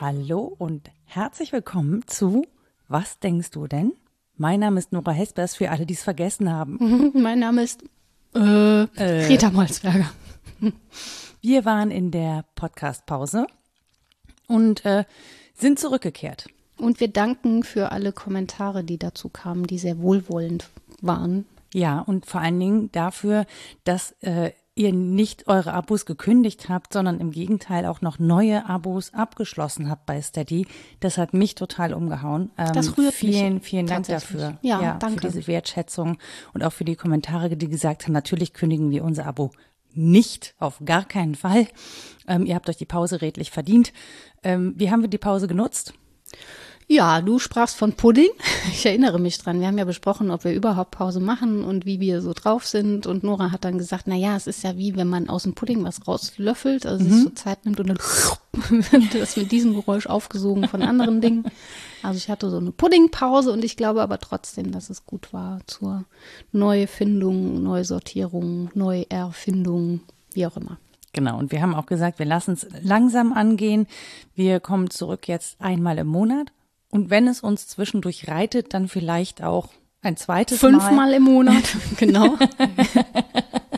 Hallo und herzlich willkommen zu Was denkst du denn? Mein Name ist Nora Hespers, für alle, die es vergessen haben. mein Name ist äh, äh, Rita Molzberger. Wir waren in der Podcast-Pause und äh, sind zurückgekehrt. Und wir danken für alle Kommentare, die dazu kamen, die sehr wohlwollend waren. Ja, und vor allen Dingen dafür, dass äh, ihr nicht eure Abos gekündigt habt, sondern im Gegenteil auch noch neue Abos abgeschlossen habt bei Steady. Das hat mich total umgehauen. Ähm, das rührt vielen, mich vielen Dank dafür. Ja, ja, danke. Für diese Wertschätzung und auch für die Kommentare, die gesagt haben, natürlich kündigen wir unser Abo nicht, auf gar keinen Fall. Ähm, ihr habt euch die Pause redlich verdient. Ähm, wie haben wir die Pause genutzt? Ja, du sprachst von Pudding. Ich erinnere mich dran. Wir haben ja besprochen, ob wir überhaupt Pause machen und wie wir so drauf sind. Und Nora hat dann gesagt, na ja, es ist ja wie, wenn man aus dem Pudding was rauslöffelt, also mhm. es so Zeit nimmt und dann wird das mit diesem Geräusch aufgesogen von anderen Dingen. Also ich hatte so eine Puddingpause und ich glaube aber trotzdem, dass es gut war zur Neufindung, Neusortierung, Neuerfindung, wie auch immer. Genau, und wir haben auch gesagt, wir lassen es langsam angehen. Wir kommen zurück jetzt einmal im Monat und wenn es uns zwischendurch reitet, dann vielleicht auch ein zweites Fünfmal Mal. Fünfmal im Monat, genau.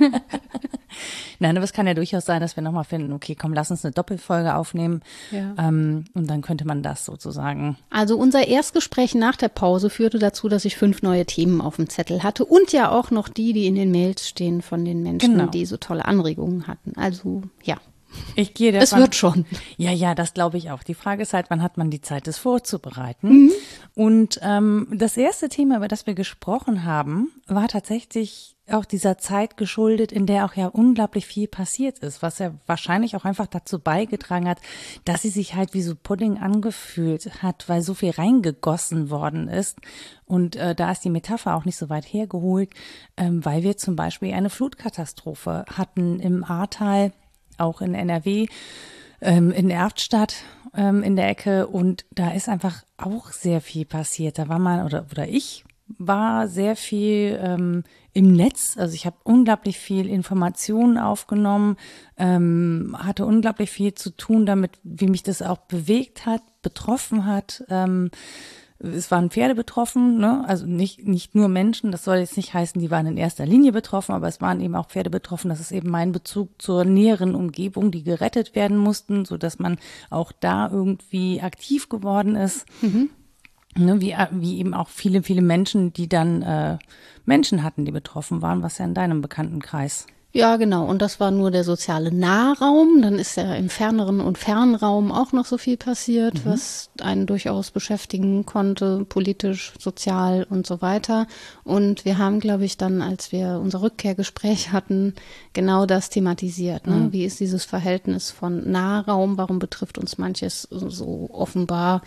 Nein, aber es kann ja durchaus sein, dass wir nochmal finden, okay, komm, lass uns eine Doppelfolge aufnehmen. Ja. Ähm, und dann könnte man das sozusagen. Also unser Erstgespräch nach der Pause führte dazu, dass ich fünf neue Themen auf dem Zettel hatte und ja auch noch die, die in den Mails stehen von den Menschen, genau. die so tolle Anregungen hatten. Also ja. Ich gehe davon, Es wird schon. Ja, ja, das glaube ich auch. Die Frage ist halt, wann hat man die Zeit, das vorzubereiten? Mhm. Und ähm, das erste Thema, über das wir gesprochen haben, war tatsächlich auch dieser Zeit geschuldet, in der auch ja unglaublich viel passiert ist, was ja wahrscheinlich auch einfach dazu beigetragen hat, dass sie sich halt wie so Pudding angefühlt hat, weil so viel reingegossen worden ist. Und äh, da ist die Metapher auch nicht so weit hergeholt, ähm, weil wir zum Beispiel eine Flutkatastrophe hatten im Ahrtal auch in NRW, ähm, in Erftstadt ähm, in der Ecke und da ist einfach auch sehr viel passiert. Da war man oder oder ich war sehr viel ähm, im Netz. Also ich habe unglaublich viel Informationen aufgenommen, ähm, hatte unglaublich viel zu tun damit, wie mich das auch bewegt hat, betroffen hat. Ähm, es waren Pferde betroffen, ne? also nicht, nicht nur Menschen, das soll jetzt nicht heißen, die waren in erster Linie betroffen, aber es waren eben auch Pferde betroffen. Das ist eben mein Bezug zur näheren Umgebung, die gerettet werden mussten, so dass man auch da irgendwie aktiv geworden ist. Mhm. Ne, wie, wie eben auch viele, viele Menschen, die dann äh, Menschen hatten, die betroffen waren, was ja in deinem Bekanntenkreis ja, genau. Und das war nur der soziale Nahraum. Dann ist ja im ferneren und Fernraum auch noch so viel passiert, mhm. was einen durchaus beschäftigen konnte, politisch, sozial und so weiter. Und wir haben, glaube ich, dann, als wir unser Rückkehrgespräch hatten, genau das thematisiert. Ne? Mhm. Wie ist dieses Verhältnis von Nahraum? Warum betrifft uns manches so offenbar?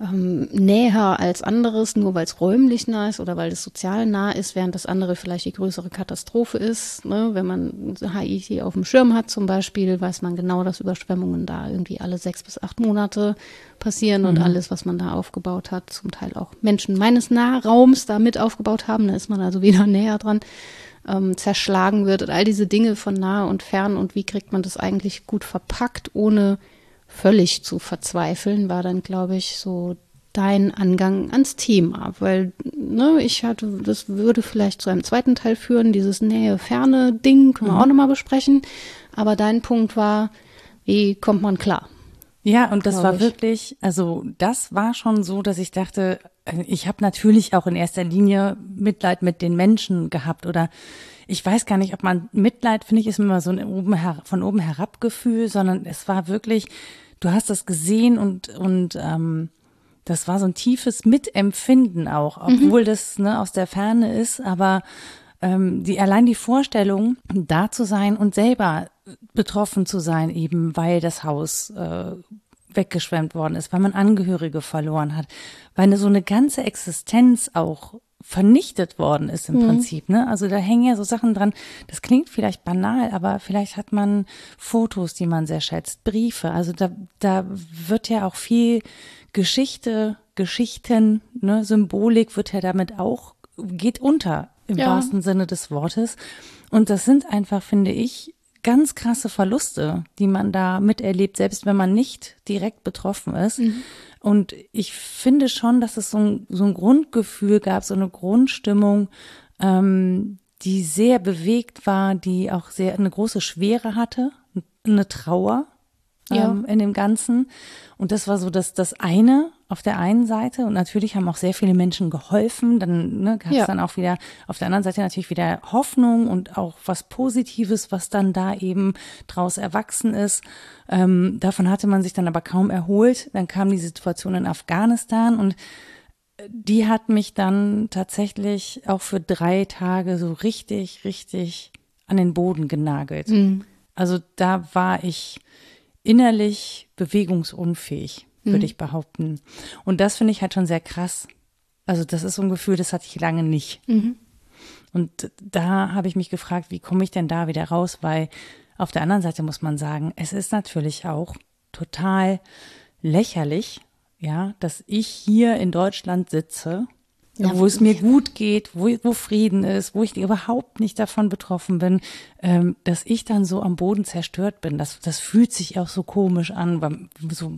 Ähm, näher als anderes, nur weil es räumlich nah ist oder weil es sozial nah ist, während das andere vielleicht die größere Katastrophe ist. Ne? Wenn man Haiti auf dem Schirm hat zum Beispiel, weiß man genau, dass Überschwemmungen da irgendwie alle sechs bis acht Monate passieren mhm. und alles, was man da aufgebaut hat, zum Teil auch Menschen meines Nahraums da mit aufgebaut haben, da ist man also wieder näher dran ähm, zerschlagen wird und all diese Dinge von nah und fern und wie kriegt man das eigentlich gut verpackt, ohne völlig zu verzweifeln, war dann, glaube ich, so dein Angang ans Thema, weil ne, ich hatte, das würde vielleicht zu einem zweiten Teil führen, dieses Nähe-Ferne-Ding können wir mhm. auch nochmal besprechen, aber dein Punkt war, wie kommt man klar? Ja, und das war ich. wirklich, also das war schon so, dass ich dachte, äh, ich habe natürlich auch in erster Linie Mitleid mit den Menschen gehabt oder ich weiß gar nicht, ob man Mitleid, finde ich, ist immer so ein oben von oben herab Gefühl, sondern es war wirklich, du hast das gesehen und, und ähm, das war so ein tiefes Mitempfinden auch, mhm. obwohl mhm. das ne, aus der Ferne ist, aber ähm, die allein die Vorstellung, da zu sein und selber betroffen zu sein, eben weil das Haus äh, weggeschwemmt worden ist, weil man Angehörige verloren hat, weil so eine ganze Existenz auch vernichtet worden ist im mhm. Prinzip. Ne? Also da hängen ja so Sachen dran. Das klingt vielleicht banal, aber vielleicht hat man Fotos, die man sehr schätzt, Briefe. Also da, da wird ja auch viel Geschichte Geschichten, ne, Symbolik wird ja damit auch, geht unter im Ja. wahrsten Sinne des Wortes. Und das sind einfach, finde ich, ganz krasse Verluste, die man da miterlebt, selbst wenn man nicht direkt betroffen ist. Und ich finde schon, dass es so ein, so ein Grundgefühl gab, so eine Grundstimmung, ähm, die sehr bewegt war, die auch sehr eine große Schwere hatte, eine Trauer Ja. ähm, in dem Ganzen. Und das war so das, das eine auf der einen Seite. Und natürlich haben auch sehr viele Menschen geholfen. Dann ne, gab es Ja. dann auch wieder auf der anderen Seite natürlich wieder Hoffnung und auch was Positives, was dann da eben draus erwachsen ist. Ähm, davon hatte man sich dann aber kaum erholt. Dann kam die Situation in Afghanistan und die hat mich dann tatsächlich auch für drei Tage so richtig, richtig an den Boden genagelt. Also da war ich innerlich bewegungsunfähig, würde ich behaupten. Und das finde ich halt schon sehr krass. Also das ist so ein Gefühl, das hatte ich lange nicht. Und da habe ich mich gefragt, wie komme ich denn da wieder raus? Weil auf der anderen Seite muss man sagen, es ist natürlich auch total lächerlich, ja, dass ich hier in Deutschland sitze, Ja, wo es mir gut geht, wo, wo Frieden ist, wo ich überhaupt nicht davon betroffen bin, ähm, dass ich dann so am Boden zerstört bin. Das, das fühlt sich auch so komisch an. So,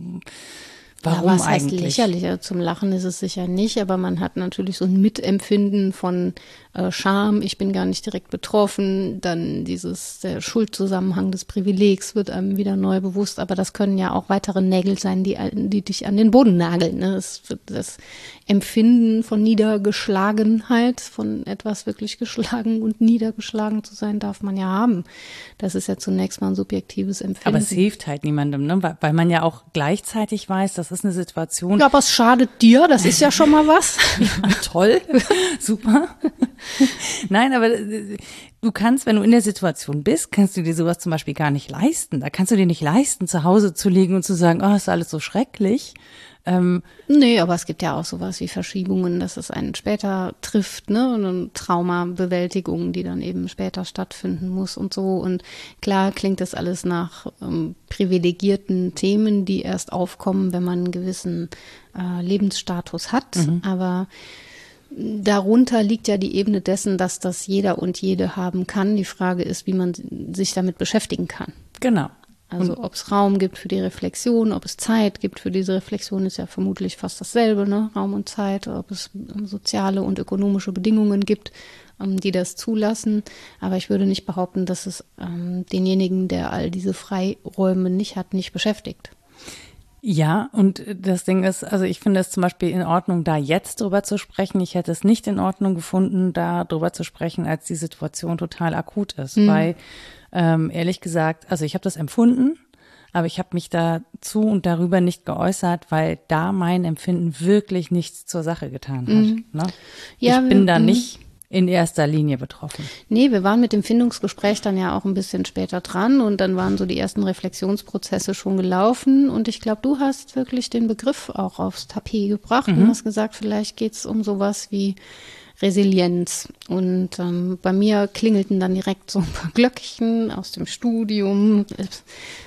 warum ja, was heißt eigentlich? lächerlicher? Zum Lachen ist es sicher nicht, aber man hat natürlich so ein Mitempfinden von äh, Scham, ich bin gar nicht direkt betroffen, dann dieses, der Schuldzusammenhang des Privilegs wird einem wieder neu bewusst, aber das können ja auch weitere Nägel sein, die, die dich an den Boden nageln. Ne? Das, das Empfinden von Niedergeschlagenheit, von etwas wirklich geschlagen und niedergeschlagen zu sein, darf man ja haben. Das ist ja zunächst mal ein subjektives Empfinden. Aber es hilft halt niemandem, ne? weil, weil man ja auch gleichzeitig weiß, das ist eine Situation, ja, aber es schadet dir, das ist ja schon mal was. toll, super. Nein, aber äh, du kannst, wenn du in der Situation bist, kannst du dir sowas zum Beispiel gar nicht leisten. Da kannst du dir nicht leisten, zu Hause zu liegen und zu sagen, oh, ist alles so schrecklich. Ähm, Nee, aber es gibt ja auch sowas wie Verschiebungen, dass es einen später trifft, ne? Und eine Traumabewältigung, die dann eben später stattfinden muss und so. Und klar klingt das alles nach ähm, privilegierten Themen, die erst aufkommen, wenn man einen gewissen äh, Lebensstatus hat. Aber darunter liegt ja die Ebene dessen, dass das jeder und jede haben kann. Die Frage ist, wie man sich damit beschäftigen kann. genau. Also ob es Raum gibt für die Reflexion, ob es Zeit gibt für diese Reflexion, ist ja vermutlich fast dasselbe, ne? Raum und Zeit, ob es ähm, soziale und ökonomische Bedingungen gibt, ähm, die das zulassen. Aber ich würde nicht behaupten, dass es ähm, denjenigen, der all diese Freiräume nicht hat, nicht beschäftigt. Ja, und das Ding ist, also ich finde es zum Beispiel in Ordnung, da jetzt drüber zu sprechen. Ich hätte es nicht in Ordnung gefunden, da drüber zu sprechen, als die Situation total akut ist. Weil, ähm, ehrlich gesagt, also ich habe das empfunden, aber ich habe mich dazu und darüber nicht geäußert, weil da mein Empfinden wirklich nichts zur Sache getan hat. Ne? Ja, ich bin da mhm. nicht in erster Linie betroffen. Nee, wir waren mit dem Findungsgespräch dann ja auch ein bisschen später dran und dann waren so die ersten Reflexionsprozesse schon gelaufen und ich glaube, du hast wirklich den Begriff auch aufs Tapet gebracht und hast gesagt, vielleicht geht's um sowas wie Resilienz. Und ähm, bei mir klingelten dann direkt so ein paar Glöckchen aus dem Studium. Es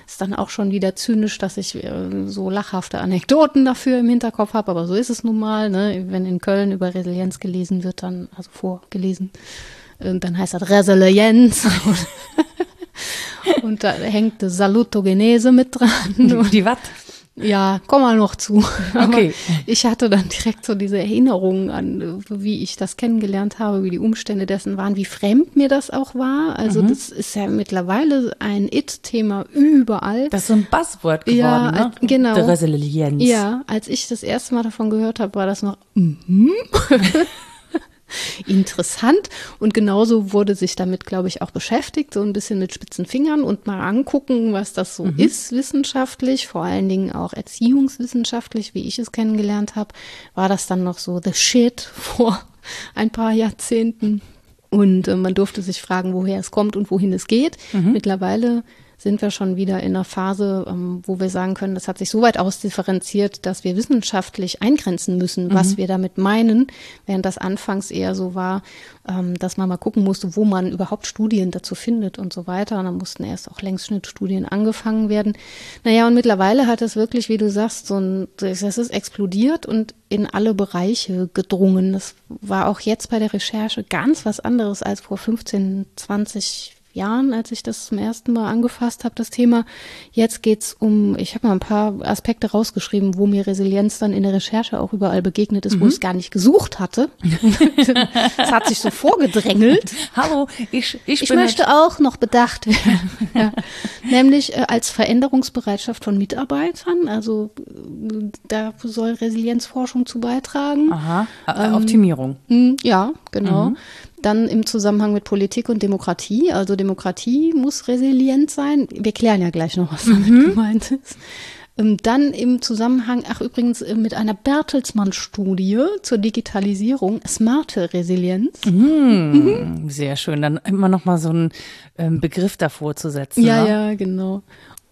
ist dann auch schon wieder zynisch, dass ich äh, so lachhafte Anekdoten dafür im Hinterkopf habe, aber so ist es nun mal. Ne? Wenn in Köln über Resilienz gelesen wird, dann, also vorgelesen, äh, dann heißt das Resilienz. Und da hängt die Salutogenese mit dran. Und Die Watt. Ja, komm mal noch zu. Okay. ich hatte dann direkt so diese Erinnerungen an, wie ich das kennengelernt habe, wie die Umstände dessen waren, wie fremd mir das auch war. Also Mhm. das ist ja mittlerweile ein It-Thema überall. Das ist so ein Buzzword geworden, Ja, ne? genau. Die Resilienz. Ja, als ich das erste Mal davon gehört habe, war das noch mhm. interessant und genauso wurde sich damit, glaube ich, auch beschäftigt, so ein bisschen mit spitzen Fingern und mal angucken, was das so ist wissenschaftlich, vor allen Dingen auch erziehungswissenschaftlich, wie ich es kennengelernt habe, war das dann noch so the shit vor ein paar Jahrzehnten. Und äh, man durfte sich fragen, woher es kommt und wohin es geht. Mittlerweile sind wir schon wieder in einer Phase, ähm, wo wir sagen können, das hat sich so weit ausdifferenziert, dass wir wissenschaftlich eingrenzen müssen, was mhm. wir damit meinen, während das anfangs eher so war, ähm, dass man mal gucken musste, wo man überhaupt Studien dazu findet und so weiter. Und dann mussten erst auch Längsschnittstudien angefangen werden. Naja, und mittlerweile hat es wirklich, wie du sagst, so ein, das ist explodiert und in alle Bereiche gedrungen. Das war auch jetzt bei der Recherche ganz was anderes als vor 15, 20, Jahren, als ich das zum ersten Mal angefasst habe, das Thema. Jetzt geht's um, ich habe mal ein paar Aspekte rausgeschrieben, wo mir Resilienz dann in der Recherche auch überall begegnet ist, mhm. wo ich es gar nicht gesucht hatte. Es hat sich so vorgedrängelt. Hallo, ich, ich, ich möchte auch noch bedacht werden. ja. Nämlich äh, als Veränderungsbereitschaft von Mitarbeitern. Also äh, da soll Resilienzforschung zu beitragen. Aha, ähm, Optimierung. Mh, ja, genau. Mhm. Dann im Zusammenhang mit Politik und Demokratie. Also Demokratie muss resilient sein. Wir klären ja gleich noch, was damit mhm. gemeint ist. Ähm, dann im Zusammenhang, ach übrigens äh, mit einer Bertelsmann-Studie zur Digitalisierung, smarte Resilienz. Mhm. Mhm. Sehr schön, dann immer noch mal so einen ähm, Begriff davor zu setzen. Ja, ne? ja, genau.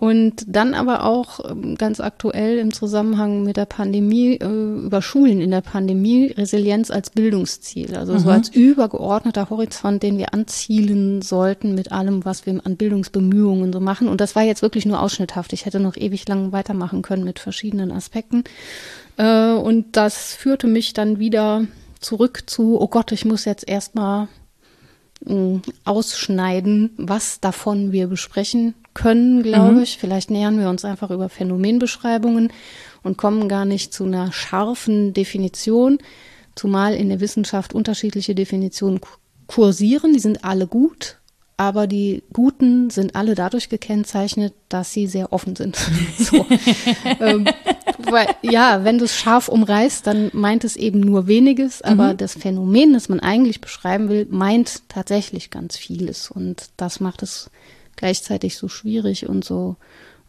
Und dann aber auch ähm, ganz aktuell im Zusammenhang mit der Pandemie, äh, über Schulen in der Pandemie, Resilienz als Bildungsziel. Also mhm. so als übergeordneter Horizont, den wir anzielen sollten mit allem, was wir an Bildungsbemühungen so machen. Und das war jetzt wirklich nur ausschnitthaft. Ich hätte noch ewig lang weitermachen können mit verschiedenen Aspekten. Äh, und das führte mich dann wieder zurück zu, oh Gott, ich muss jetzt erstmal äh, ausschneiden, was davon wir besprechen können, glaube mhm. ich. Vielleicht nähern wir uns einfach über Phänomenbeschreibungen und kommen gar nicht zu einer scharfen Definition, zumal in der Wissenschaft unterschiedliche Definitionen kursieren. Die sind alle gut, aber die guten sind alle dadurch gekennzeichnet, dass sie sehr offen sind. so. ähm, weil, ja, wenn du es scharf umreißt, dann meint es eben nur weniges, aber mhm. das Phänomen, das man eigentlich beschreiben will, meint tatsächlich ganz vieles und das macht es gleichzeitig so schwierig und so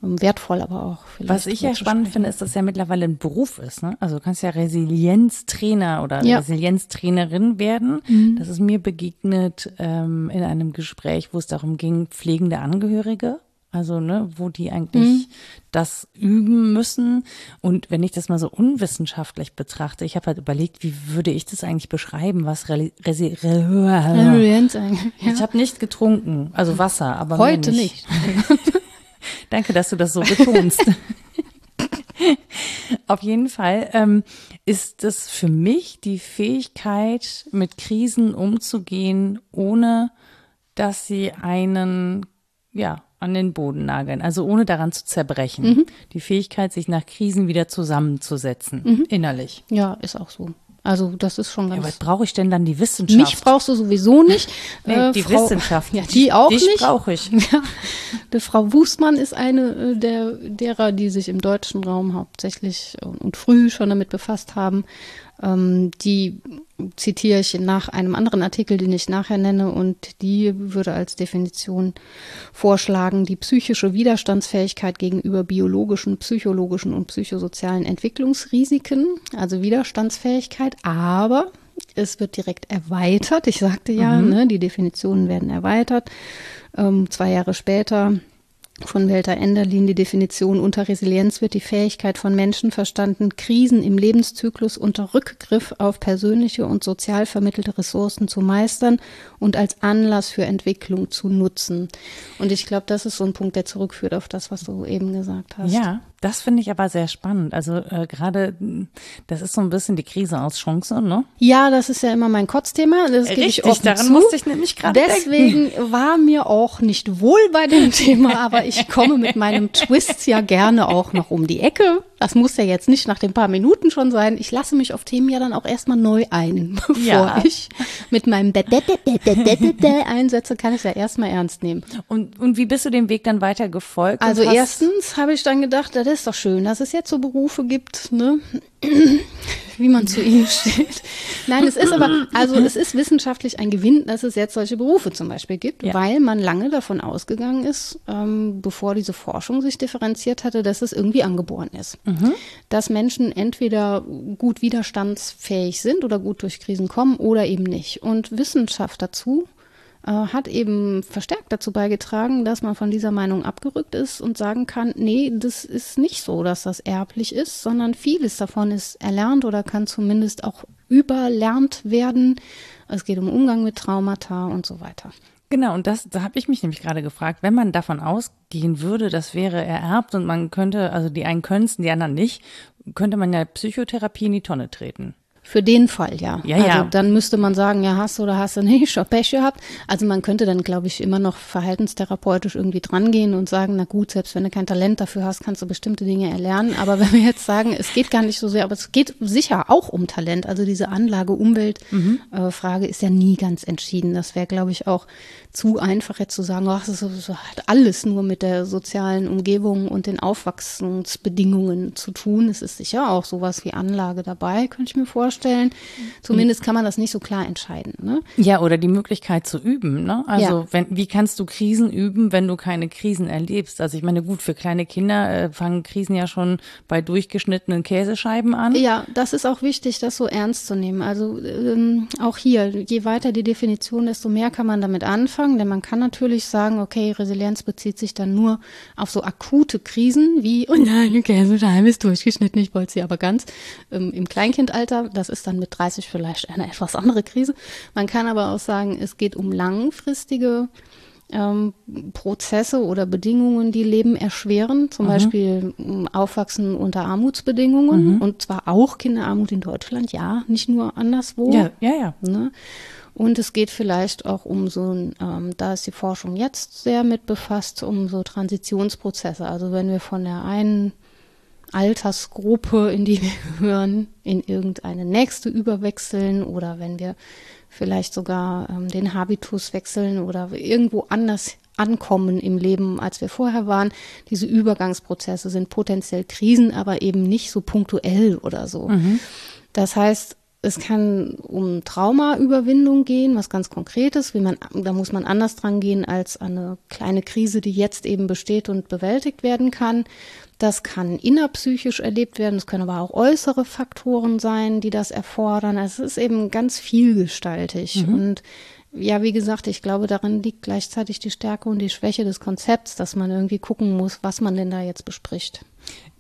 ähm, wertvoll aber auch. Was ich ja spannend finde, ist, dass es ja mittlerweile ein Beruf ist. Ne? Also du kannst ja Resilienztrainer oder ja. Resilienztrainerin werden. Mhm. Das ist mir begegnet ähm, in einem Gespräch, wo es darum ging, pflegende Angehörige also, ne, wo die eigentlich mhm. das üben müssen. Und wenn ich das mal so unwissenschaftlich betrachte, ich habe halt überlegt, wie würde ich das eigentlich beschreiben, was Resi Resi Resilienz eigentlich. Ich habe nicht getrunken, also Wasser, aber heute nicht. nicht. Danke, dass du das so betonst. Auf jeden Fall ähm, ist das für mich die Fähigkeit, mit Krisen umzugehen, ohne dass sie einen ja an den Boden nageln, also ohne daran zu zerbrechen. Mhm. Die Fähigkeit, sich nach Krisen wieder zusammenzusetzen, mhm. innerlich. Ja, ist auch so. Also das ist schon ganz. Ja, was brauche ich denn dann die Wissenschaft? Mich brauchst du sowieso nicht. nee, äh, die Frau, Wissenschaft. Ja, die auch dich nicht. brauche ich. Ja. Die Frau Wusmann ist eine äh, der derer, die sich im deutschen Raum hauptsächlich und früh schon damit befasst haben, die zitiere ich nach einem anderen Artikel, den ich nachher nenne, und die würde als Definition vorschlagen, die psychische Widerstandsfähigkeit gegenüber biologischen, psychologischen und psychosozialen Entwicklungsrisiken, also Widerstandsfähigkeit, aber es wird direkt erweitert. Ich sagte ja, mhm. ne, die Definitionen werden erweitert. Ähm, zwei Jahre später von Walter Enderlin die Definition unter Resilienz wird die Fähigkeit von Menschen verstanden, Krisen im Lebenszyklus unter Rückgriff auf persönliche und sozial vermittelte Ressourcen zu meistern und als Anlass für Entwicklung zu nutzen. Und ich glaube, das ist so ein Punkt, der zurückführt auf das, was du eben gesagt hast. Ja, das finde ich aber sehr spannend. Also äh, gerade, das ist so ein bisschen die Krise aus Chance, ne? Ja, das ist ja immer mein Kotzthema. Das gebe ich offen daran zu. musste ich nämlich gerade Deswegen denken. war mir auch nicht wohl bei dem Thema, aber ich komme mit meinem Twist ja gerne auch noch um die Ecke. Das muss ja jetzt nicht nach den paar Minuten schon sein. Ich lasse mich auf Themen ja dann auch erstmal neu ein, bevor ja. ich mit meinem einsetze, kann ich es ja erstmal ernst nehmen. Und, und wie bist du dem Weg dann weiter gefolgt? Also erstens habe ich dann gedacht, das ist doch schön, dass es jetzt so Berufe gibt, ne? Wie man zu ihnen steht. Nein, es ist aber, also es ist wissenschaftlich ein Gewinn, dass es jetzt solche Berufe zum Beispiel gibt, ja. weil man lange davon ausgegangen ist, ähm, bevor diese Forschung sich differenziert hatte, dass es irgendwie angeboren ist. Mhm. Dass Menschen entweder gut widerstandsfähig sind oder gut durch Krisen kommen oder eben nicht. Und Wissenschaft dazu äh, hat eben verstärkt dazu beigetragen, dass man von dieser Meinung abgerückt ist und sagen kann, nee, das ist nicht so, dass das erblich ist, sondern vieles davon ist erlernt oder kann zumindest auch überlernt werden. Es geht um Umgang mit Traumata und so weiter. Genau, und das, da habe ich mich nämlich gerade gefragt, wenn man davon ausgehen würde, das wäre ererbt und man könnte, also die einen können es, die anderen nicht, könnte man ja Psychotherapie in die Tonne treten. Für den Fall, ja. Ja, also ja. dann müsste man sagen, ja, hast du oder hast du nicht, schon Pech gehabt. Also man könnte dann, glaube ich, immer noch verhaltenstherapeutisch irgendwie drangehen und sagen, na gut, selbst wenn du kein Talent dafür hast, kannst du bestimmte Dinge erlernen. Aber wenn wir jetzt sagen, es geht gar nicht so sehr, aber es geht sicher auch um Talent. Also diese Anlage-Umwelt-Frage ist ja nie ganz entschieden. Das wäre, glaube ich, auch zu einfach jetzt zu sagen, ach, das, hat alles nur mit der sozialen Umgebung und den Aufwachsensbedingungen zu tun. Es ist sicher auch sowas wie Anlage dabei, könnte ich mir vorstellen. Zumindest kann man das nicht so klar entscheiden. Ne? Ja, oder die Möglichkeit zu üben. Ne? Also Ja. wenn, wie kannst du Krisen üben, wenn du keine Krisen erlebst? Also ich meine, gut, für kleine Kinder äh, fangen Krisen ja schon bei durchgeschnittenen Käsescheiben an. Ja, das ist auch wichtig, das so ernst zu nehmen. Also ähm, auch hier, je weiter die Definition, desto mehr kann man damit anfangen, denn man kann natürlich sagen, okay, Resilienz bezieht sich dann nur auf so akute Krisen wie, oh nein, die Käsescheibe ist durchgeschnitten, ich wollte sie aber ganz. Ähm, Im Kleinkindalter, das ist dann mit 30 vielleicht eine etwas andere Krise. Man kann aber auch sagen, es geht um langfristige ähm, Prozesse oder Bedingungen, die Leben erschweren, zum Beispiel ähm, Aufwachsen unter Armutsbedingungen und zwar auch Kinderarmut in Deutschland, ja, nicht nur anderswo. Ja, ja, ja. Ne? Und es geht vielleicht auch um so ein, ähm, da ist die Forschung jetzt sehr mit befasst, um so Transitionsprozesse. Also wenn wir von der einen Altersgruppe, in die wir gehören, in irgendeine nächste überwechseln oder wenn wir vielleicht sogar ähm, den Habitus wechseln oder irgendwo anders ankommen im Leben, als wir vorher waren. Diese Übergangsprozesse sind potenziell Krisen, aber eben nicht so punktuell oder so. Das heißt, es kann um Traumaüberwindung gehen, was ganz Konkretes, wie man, da muss man anders dran gehen als eine kleine Krise, die jetzt eben besteht und bewältigt werden kann. Das kann innerpsychisch erlebt werden, es können aber auch äußere Faktoren sein, die das erfordern. Es ist eben ganz vielgestaltig und ja, wie gesagt, ich glaube, darin liegt gleichzeitig die Stärke und die Schwäche des Konzepts, dass man irgendwie gucken muss, was man denn da jetzt bespricht.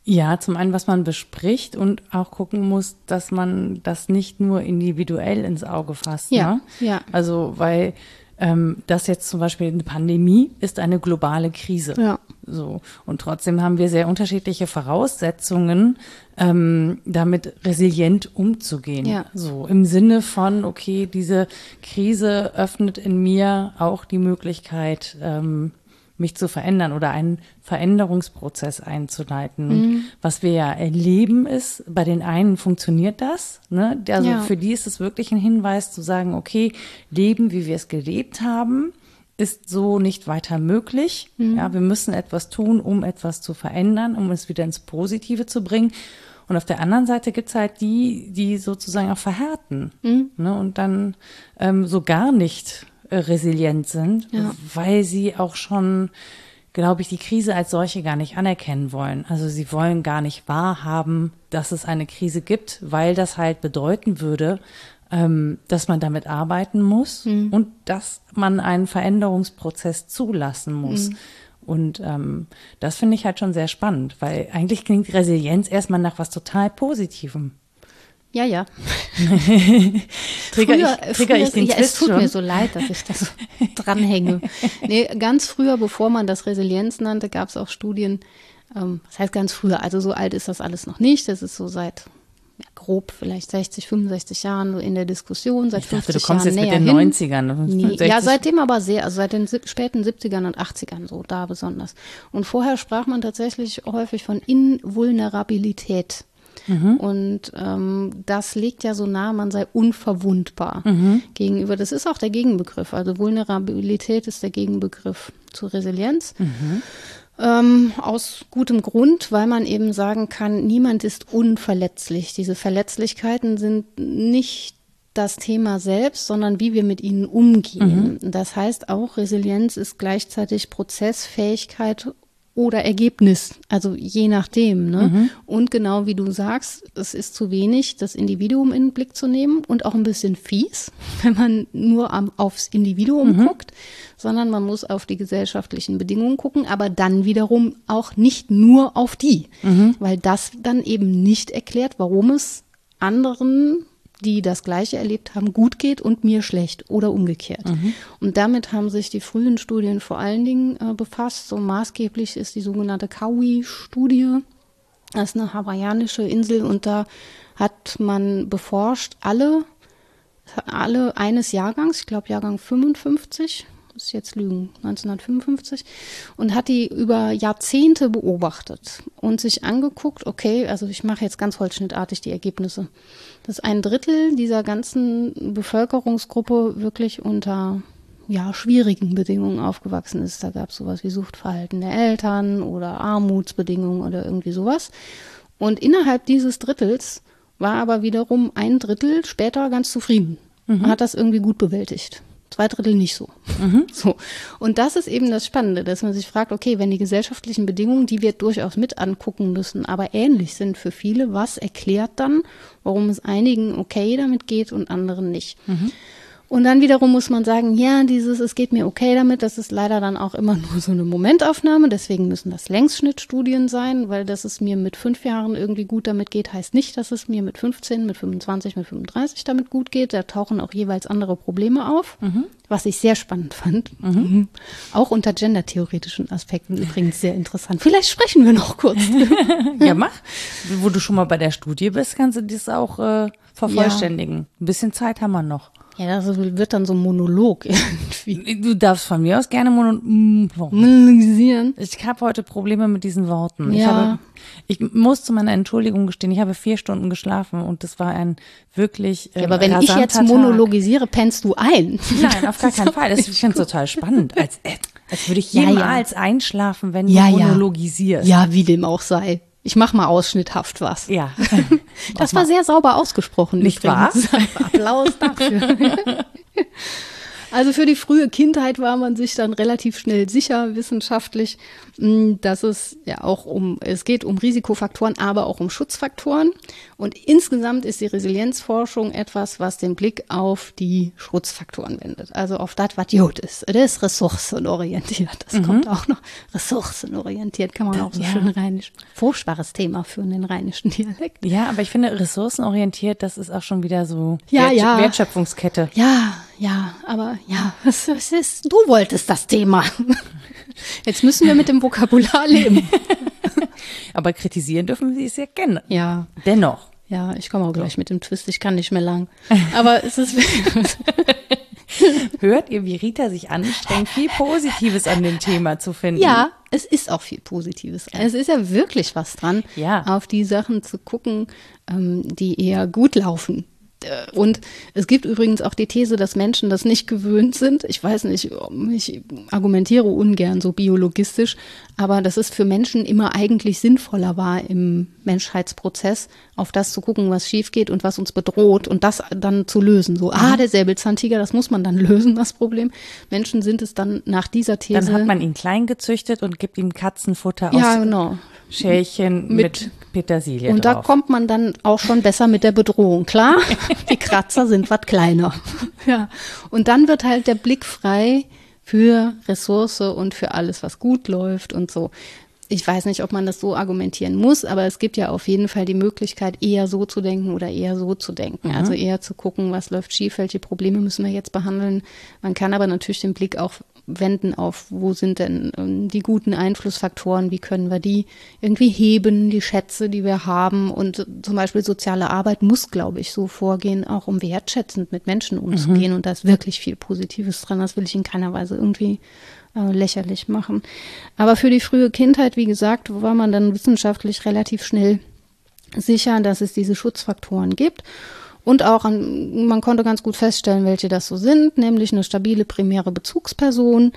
Ja, zum einen, was man bespricht und auch gucken muss, dass man das nicht nur individuell ins Auge fasst. Ja, ne? ja. Also, weil ähm, das jetzt zum Beispiel eine Pandemie ist eine globale Krise. Ja. So. Und trotzdem haben wir sehr unterschiedliche Voraussetzungen, ähm, damit resilient umzugehen. Ja. So im Sinne von, okay, diese Krise öffnet in mir auch die Möglichkeit, ähm, mich zu verändern oder einen Veränderungsprozess einzuleiten. Und was wir ja erleben ist, bei den einen funktioniert das. Ne? Also Ja. für die ist es wirklich ein Hinweis zu sagen, okay, Leben, wie wir es gelebt haben, ist so nicht weiter möglich. Ja, wir müssen etwas tun, um etwas zu verändern, um es wieder ins Positive zu bringen. Und auf der anderen Seite gibt's halt die, die sozusagen auch verhärten ne, und dann ähm, so gar nicht resilient sind, Ja. weil sie auch schon, glaube ich, die Krise als solche gar nicht anerkennen wollen. Also sie wollen gar nicht wahrhaben, dass es eine Krise gibt, weil das halt bedeuten würde, ähm, dass man damit arbeiten muss und dass man einen Veränderungsprozess zulassen muss. Und ähm, das finde ich halt schon sehr spannend, weil eigentlich klingt Resilienz erstmal nach was total Positivem. Ja, ja. Trigger Früher- ich, trigger früher- ich den ja, Twist Es tut schon? mir so leid, dass ich da so dranhänge. Nee, ganz früher, bevor man das Resilienz nannte, gab es auch Studien, ähm, das heißt ganz früher, also so alt ist das alles noch nicht, das ist so seit ja, grob vielleicht 60, 65 Jahren so in der Diskussion, seit Ich dachte, 50 du kommst Jahren jetzt mit den hin. 90ern. Nee, 60 ja, seitdem aber sehr, also seit den späten 70ern und 80ern so, da besonders. Und vorher sprach man tatsächlich häufig von Invulnerabilität. Und ähm, das liegt ja so nah, man sei unverwundbar gegenüber. Das ist auch der Gegenbegriff. Also Vulnerabilität ist der Gegenbegriff zu Resilienz. Ähm, aus gutem Grund, weil man eben sagen kann, niemand ist unverletzlich. Diese Verletzlichkeiten sind nicht das Thema selbst, sondern wie wir mit ihnen umgehen. Das heißt auch, Resilienz ist gleichzeitig Prozessfähigkeit oder Ergebnis, also je nachdem. Ne? Mhm. Und genau wie du sagst, es ist zu wenig, das Individuum in den Blick zu nehmen und auch ein bisschen fies, wenn man nur am, aufs Individuum mhm. guckt, sondern man muss auf die gesellschaftlichen Bedingungen gucken, aber dann wiederum auch nicht nur auf die, mhm. weil das dann eben nicht erklärt, warum es anderen die das Gleiche erlebt haben, gut geht und mir schlecht oder umgekehrt. Mhm. Und damit haben sich die frühen Studien vor allen Dingen äh, befasst. So maßgeblich ist die sogenannte Kaui-Studie. Das ist eine hawaiianische Insel und da hat man beforscht alle, alle eines Jahrgangs, ich glaube Jahrgang 55, muss jetzt lügen, 1955, und hat die über Jahrzehnte beobachtet und sich angeguckt, okay, also ich mache jetzt ganz holzschnittartig die Ergebnisse, dass ein Drittel dieser ganzen Bevölkerungsgruppe wirklich unter ja, schwierigen Bedingungen aufgewachsen ist. Da gab es sowas wie Suchtverhalten der Eltern oder Armutsbedingungen oder irgendwie sowas. Und innerhalb dieses Drittels war aber wiederum ein Drittel später ganz zufrieden. Mhm. Hat das irgendwie gut bewältigt zwei Drittel nicht so. Mhm. So. Und das ist eben das Spannende, dass man sich fragt, okay, wenn die gesellschaftlichen Bedingungen, die wir durchaus mit angucken müssen, aber ähnlich sind für viele, was erklärt dann, warum es einigen okay damit geht und anderen nicht? Mhm. Und dann wiederum muss man sagen, ja, dieses, es geht mir okay damit, das ist leider dann auch immer nur so eine Momentaufnahme. Deswegen müssen das Längsschnittstudien sein, weil dass es mir mit fünf Jahren irgendwie gut damit geht, heißt nicht, dass es mir mit 15, mit 25, mit 35 damit gut geht. Da tauchen auch jeweils andere Probleme auf, mhm. was ich sehr spannend fand. Mhm. Auch unter gendertheoretischen Aspekten übrigens sehr interessant. Vielleicht sprechen wir noch kurz. ja, mach. Wo du schon mal bei der Studie bist, kannst du das auch äh, vervollständigen. Ja. Ein bisschen Zeit haben wir noch. Ja, das wird dann so ein Monolog irgendwie. Du darfst von mir aus gerne monologisieren. Ich habe heute Probleme mit diesen Worten. Ja. Ich, habe, ich muss zu meiner Entschuldigung gestehen, ich habe vier Stunden geschlafen und das war ein wirklich. Äh, ja, aber wenn ich jetzt monologisiere, pennst du ein. Nein, auf gar keinen Fall. Das finde ich total spannend. Als, äh, als würde ich jemals ja, ja. einschlafen, wenn du monologisierst. Ja, wie dem auch sei. Ich mache mal ausschnitthaft was. Ja. Das war sehr sauber ausgesprochen. Nicht wahr? Applaus dafür. Also für die frühe Kindheit war man sich dann relativ schnell sicher, wissenschaftlich, hm, dass es ja auch um, es geht um Risikofaktoren, aber auch um Schutzfaktoren. Und insgesamt ist die Resilienzforschung etwas, was den Blick auf die Schutzfaktoren wendet. Also auf das, was gut ist. Das ist ressourcenorientiert. Das mhm. kommt auch noch. Ressourcenorientiert kann man auch so ja. schön rheinisch. Furchtbares Thema für den rheinischen Dialekt. Ja, aber ich finde ressourcenorientiert, das ist auch schon wieder so ja, Wert ja. Wertschöpfungskette. Ja, ja, aber ja, es, es ist, du wolltest das Thema. Jetzt müssen wir mit dem Vokabular leben. aber kritisieren dürfen Sie es ja kennen. Ja. Dennoch. Ja, ich komme auch gleich mit dem Twist. Ich kann nicht mehr lang. Aber es ist. Hört ihr, wie Rita sich anstrengt, viel Positives an dem Thema zu finden? Ja, es ist auch viel Positives. Es ist ja wirklich was dran, ja. auf die Sachen zu gucken, ähm, die eher gut laufen. Äh, und es gibt übrigens auch die These, dass Menschen das nicht gewöhnt sind. Ich weiß nicht, ich argumentiere ungern so biologistisch, aber dass es für Menschen immer eigentlich sinnvoller war im Menschheitsprozess, auf das zu gucken, was schief geht und was uns bedroht und das dann zu lösen. So, ah, mhm. der Säbelzahntiger, das muss man dann lösen, das Problem. Menschen sind es dann nach dieser These. Dann hat man ihn klein gezüchtet und gibt ihm Katzenfutter aus ja, genau. Schälchen mit, mit Petersilie Und drauf. da kommt man dann auch schon besser mit der Bedrohung. Klar, die Kratzer sind was kleiner. Ja. Und dann wird halt der Blick frei für Ressource und für alles, was gut läuft und so. Ich weiß nicht, ob man das so argumentieren muss, aber es gibt ja auf jeden Fall die Möglichkeit, eher so zu denken oder eher so zu denken. Mhm. Also eher zu gucken, was läuft schief, welche Probleme müssen wir jetzt behandeln. Man kann aber natürlich den Blick auch wenden auf, wo sind denn ähm, die guten Einflussfaktoren, wie können wir die irgendwie heben, die Schätze, die wir haben. Und zum Beispiel soziale Arbeit muss, glaube ich, so vorgehen, auch um wertschätzend mit Menschen umzugehen. Mhm. Und da ist wirklich viel Positives dran. Das will ich in keiner Weise irgendwie äh, lächerlich machen. Aber für die frühe Kindheit, wie gesagt, war man dann wissenschaftlich relativ schnell sicher, dass es diese Schutzfaktoren gibt. Und auch an, man konnte ganz gut feststellen, welche das so sind, nämlich eine stabile primäre Bezugsperson,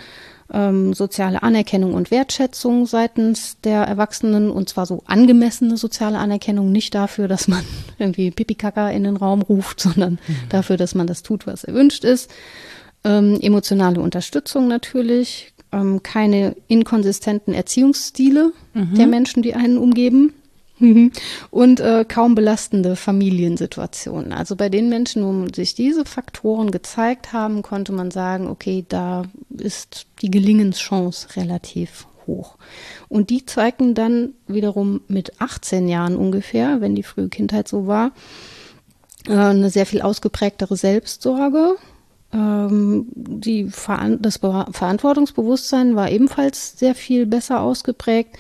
ähm, soziale Anerkennung und Wertschätzung seitens der Erwachsenen und zwar so angemessene soziale Anerkennung, nicht dafür, dass man irgendwie Pipikaka in den Raum ruft, sondern mhm. dafür, dass man das tut, was erwünscht ist. Ähm, emotionale Unterstützung natürlich, ähm, keine inkonsistenten Erziehungsstile der Menschen, die einen umgeben. Und äh, kaum belastende Familiensituationen. Also bei den Menschen, wo sich diese Faktoren gezeigt haben, konnte man sagen, okay, da ist die Gelingenschance relativ hoch. Und die zeigten dann wiederum mit 18 Jahren ungefähr, wenn die frühe Kindheit so war, äh, eine sehr viel ausgeprägtere Selbstsorge. Ähm, die das Be Verantwortungsbewusstsein war ebenfalls sehr viel besser ausgeprägt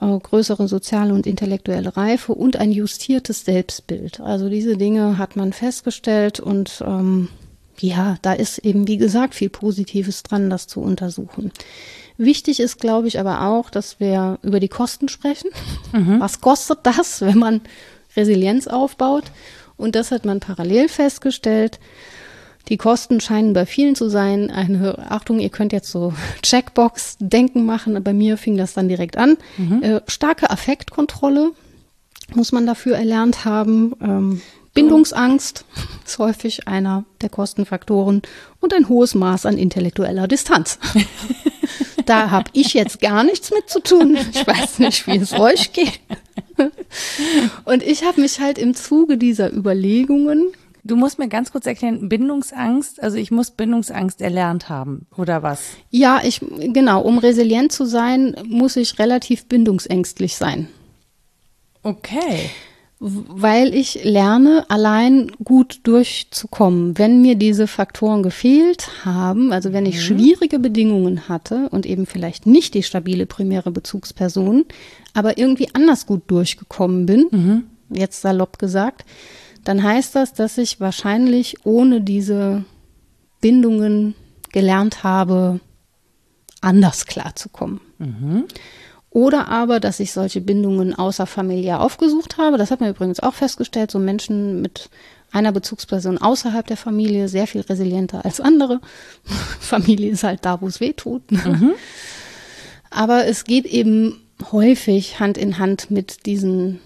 äh, größere soziale und intellektuelle Reife und ein justiertes Selbstbild. Also diese Dinge hat man festgestellt und ähm, ja, da ist eben, wie gesagt, viel Positives dran, das zu untersuchen. Wichtig ist, glaube ich, aber auch, dass wir über die Kosten sprechen. Mhm. Was kostet das, wenn man Resilienz aufbaut? Und das hat man parallel festgestellt. Die Kosten scheinen bei vielen zu sein. Eine Achtung, ihr könnt jetzt so Checkbox-Denken machen. Bei mir fing das dann direkt an. Mhm. Äh, starke Affektkontrolle muss man dafür erlernt haben. Ähm, Bindungsangst ist häufig einer der Kostenfaktoren und ein hohes Maß an intellektueller Distanz. da habe ich jetzt gar nichts mit zu tun. Ich weiß nicht, wie es euch geht. Und ich habe mich halt im Zuge dieser Überlegungen Du musst mir ganz kurz erklären, Bindungsangst, also ich muss Bindungsangst erlernt haben, oder was? Ja, ich, genau, um resilient zu sein, muss ich relativ bindungsängstlich sein. Okay. Weil ich lerne, allein gut durchzukommen. Wenn mir diese Faktoren gefehlt haben, also wenn ich mhm. schwierige Bedingungen hatte und eben vielleicht nicht die stabile primäre Bezugsperson, aber irgendwie anders gut durchgekommen bin, mhm. jetzt salopp gesagt, dann heißt das, dass ich wahrscheinlich ohne diese Bindungen gelernt habe, anders klarzukommen. Mhm. Oder aber, dass ich solche Bindungen außerfamiliär aufgesucht habe. Das hat man übrigens auch festgestellt. So Menschen mit einer Bezugsperson außerhalb der Familie sehr viel resilienter als andere. Familie ist halt da, wo es weh tut. Mhm. Aber es geht eben häufig Hand in Hand mit diesen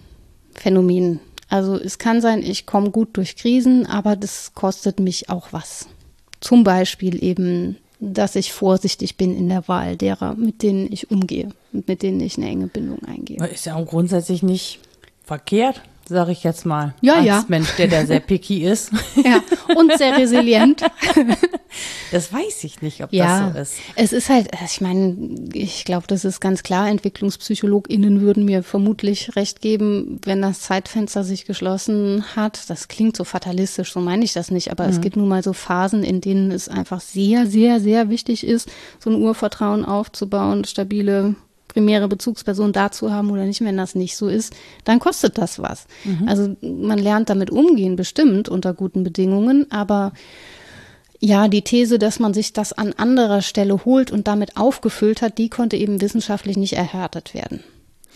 Phänomenen. Also es kann sein, ich komme gut durch Krisen, aber das kostet mich auch was. Zum Beispiel eben, dass ich vorsichtig bin in der Wahl derer, mit denen ich umgehe und mit denen ich eine enge Bindung eingehe. Ist ja auch grundsätzlich nicht verkehrt sage ich jetzt mal. Ja, als ja. Mensch, der da sehr picky ist. Ja, und sehr resilient. Das weiß ich nicht, ob ja, das so ist. Es ist halt, ich meine, ich glaube, das ist ganz klar. EntwicklungspsychologInnen würden mir vermutlich recht geben, wenn das Zeitfenster sich geschlossen hat. Das klingt so fatalistisch, so meine ich das nicht. Aber mhm. es gibt nun mal so Phasen, in denen es einfach sehr, sehr, sehr wichtig ist, so ein Urvertrauen aufzubauen, stabile primäre Bezugsperson dazu haben oder nicht, wenn das nicht so ist, dann kostet das was. Mhm. Also man lernt damit umgehen, bestimmt unter guten Bedingungen, aber ja, die These, dass man sich das an anderer Stelle holt und damit aufgefüllt hat, die konnte eben wissenschaftlich nicht erhärtet werden.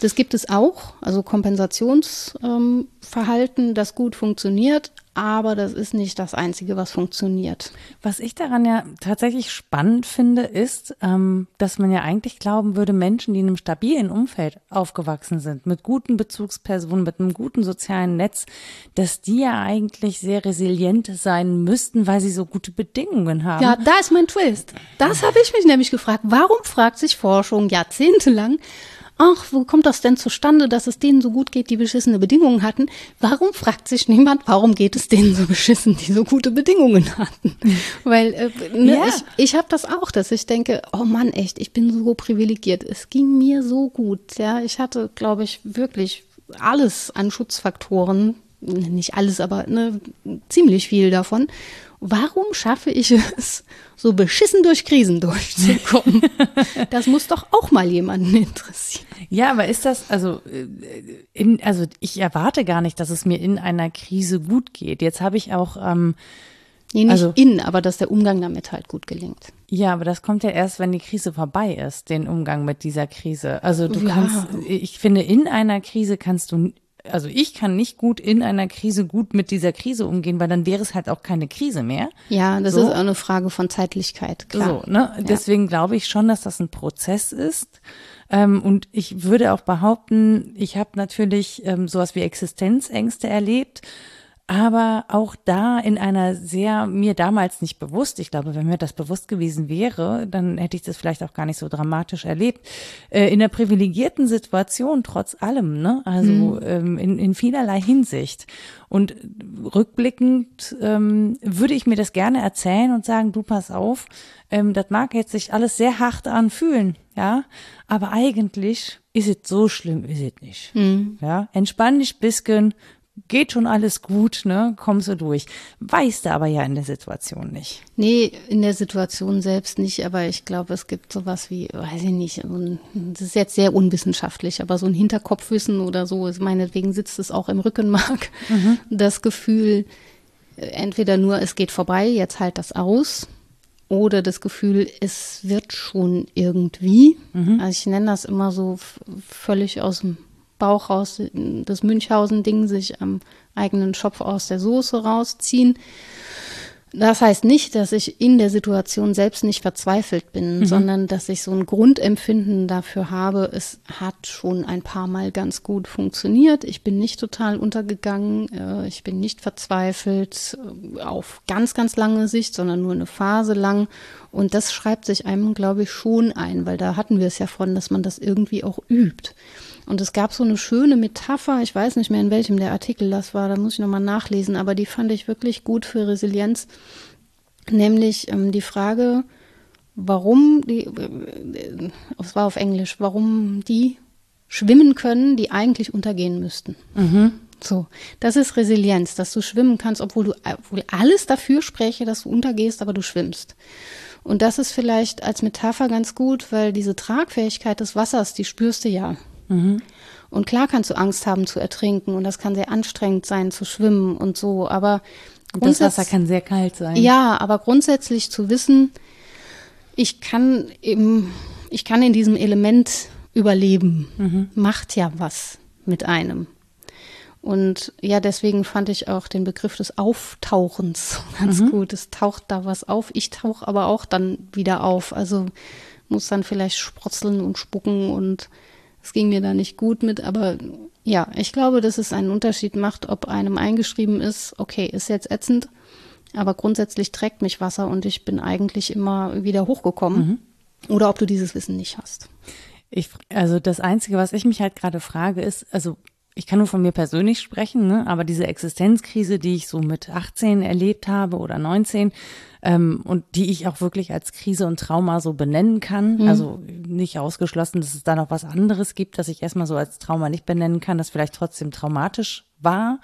Das gibt es auch, also Kompensationsverhalten, ähm, das gut funktioniert, aber das ist nicht das Einzige, was funktioniert. Was ich daran ja tatsächlich spannend finde, ist, ähm, dass man ja eigentlich glauben würde, Menschen, die in einem stabilen Umfeld aufgewachsen sind, mit guten Bezugspersonen, mit einem guten sozialen Netz, dass die ja eigentlich sehr resilient sein müssten, weil sie so gute Bedingungen haben. Ja, da ist mein Twist. Das habe ich mich nämlich gefragt. Warum fragt sich Forschung jahrzehntelang, ach, wo kommt das denn zustande, dass es denen so gut geht, die beschissene Bedingungen hatten? Warum fragt sich niemand, warum geht es denen so beschissen, die so gute Bedingungen hatten? Weil äh, ne, ja. ich, ich habe das auch, dass ich denke, oh Mann, echt, ich bin so privilegiert. Es ging mir so gut. Ja, ich hatte, glaube ich, wirklich alles an Schutzfaktoren, nicht alles, aber ne, ziemlich viel davon warum schaffe ich es, so beschissen durch Krisen durchzukommen? das muss doch auch mal jemanden interessieren. Ja, aber ist das, also, äh, in, also ich erwarte gar nicht, dass es mir in einer Krise gut geht. Jetzt habe ich auch. Ähm, Nee, nicht also, in, aber dass der Umgang damit halt gut gelingt. Ja, aber das kommt ja erst, wenn die Krise vorbei ist, den Umgang mit dieser Krise. Also du ja. kannst, ich finde, in einer Krise kannst du also ich kann nicht gut in einer Krise gut mit dieser Krise umgehen, weil dann wäre es halt auch keine Krise mehr. Ja, das so. ist auch eine Frage von Zeitlichkeit, klar. So, ne? Ja. Deswegen glaube ich schon, dass das ein Prozess ist. Ähm, und ich würde auch behaupten, ich habe natürlich ähm, sowas wie Existenzängste erlebt. Aber auch da in einer sehr, mir damals nicht bewusst, ich glaube, wenn mir das bewusst gewesen wäre, dann hätte ich das vielleicht auch gar nicht so dramatisch erlebt, äh, in einer privilegierten Situation trotz allem, ne? Also mhm. ähm, in, in vielerlei Hinsicht. Und rückblickend ähm, würde ich mir das gerne erzählen und sagen, du pass auf, ähm, das mag jetzt sich alles sehr hart anfühlen, ja, aber eigentlich ist es so schlimm, ist es nicht. Mhm. Ja, entspann dich bisschen, geht schon alles gut, ne? Kommst du durch. Weißt du aber ja in der Situation nicht. Nee, in der Situation selbst nicht, aber ich glaube, es gibt sowas wie, weiß ich nicht, das ist jetzt sehr unwissenschaftlich, aber so ein Hinterkopfwissen oder so, meinetwegen sitzt es auch im Rückenmark. Mhm. Das Gefühl, entweder nur, es geht vorbei, jetzt halt das aus. Oder das Gefühl, es wird schon irgendwie. Mhm. Also ich nenne das immer so völlig aus dem Bauch raus, das Münchhausen-Ding sich am eigenen Schopf aus der Soße rausziehen. Das heißt nicht, dass ich in der Situation selbst nicht verzweifelt bin, mhm. sondern dass ich so ein Grundempfinden dafür habe, es hat schon ein paar Mal ganz gut funktioniert. Ich bin nicht total untergegangen, äh, ich bin nicht verzweifelt äh, auf ganz, ganz lange Sicht, sondern nur eine Phase lang. Und das schreibt sich einem, glaube ich, schon ein, weil da hatten wir es ja von, dass man das irgendwie auch übt. Und es gab so eine schöne Metapher, ich weiß nicht mehr, in welchem der Artikel das war, da muss ich nochmal nachlesen, aber die fand ich wirklich gut für Resilienz, nämlich ähm, die Frage, warum die, äh, es war auf Englisch, warum die schwimmen können, die eigentlich untergehen müssten. Mhm. So, das ist Resilienz, dass du schwimmen kannst, obwohl du obwohl alles dafür spreche, dass du untergehst, aber du schwimmst. Und das ist vielleicht als Metapher ganz gut, weil diese Tragfähigkeit des Wassers, die spürst du ja. Mhm. Und klar kannst du Angst haben zu ertrinken und das kann sehr anstrengend sein zu schwimmen und so, aber das Wasser kann sehr kalt sein. Ja, aber grundsätzlich zu wissen, ich kann im, ich kann in diesem Element überleben, mhm. macht ja was mit einem. Und ja, deswegen fand ich auch den Begriff des Auftauchens ganz mhm. gut. Es taucht da was auf. Ich tauche aber auch dann wieder auf. Also muss dann vielleicht sprotzeln und spucken und es ging mir da nicht gut mit, aber ja, ich glaube, dass es einen Unterschied macht, ob einem eingeschrieben ist, okay, ist jetzt ätzend, aber grundsätzlich trägt mich Wasser und ich bin eigentlich immer wieder hochgekommen. Mhm. Oder ob du dieses Wissen nicht hast. Ich, also das Einzige, was ich mich halt gerade frage, ist, also ich kann nur von mir persönlich sprechen, ne? aber diese Existenzkrise, die ich so mit 18 erlebt habe oder 19 ähm, und die ich auch wirklich als Krise und Trauma so benennen kann, mhm. also nicht ausgeschlossen, dass es da noch was anderes gibt, das ich erstmal so als Trauma nicht benennen kann, das vielleicht trotzdem traumatisch war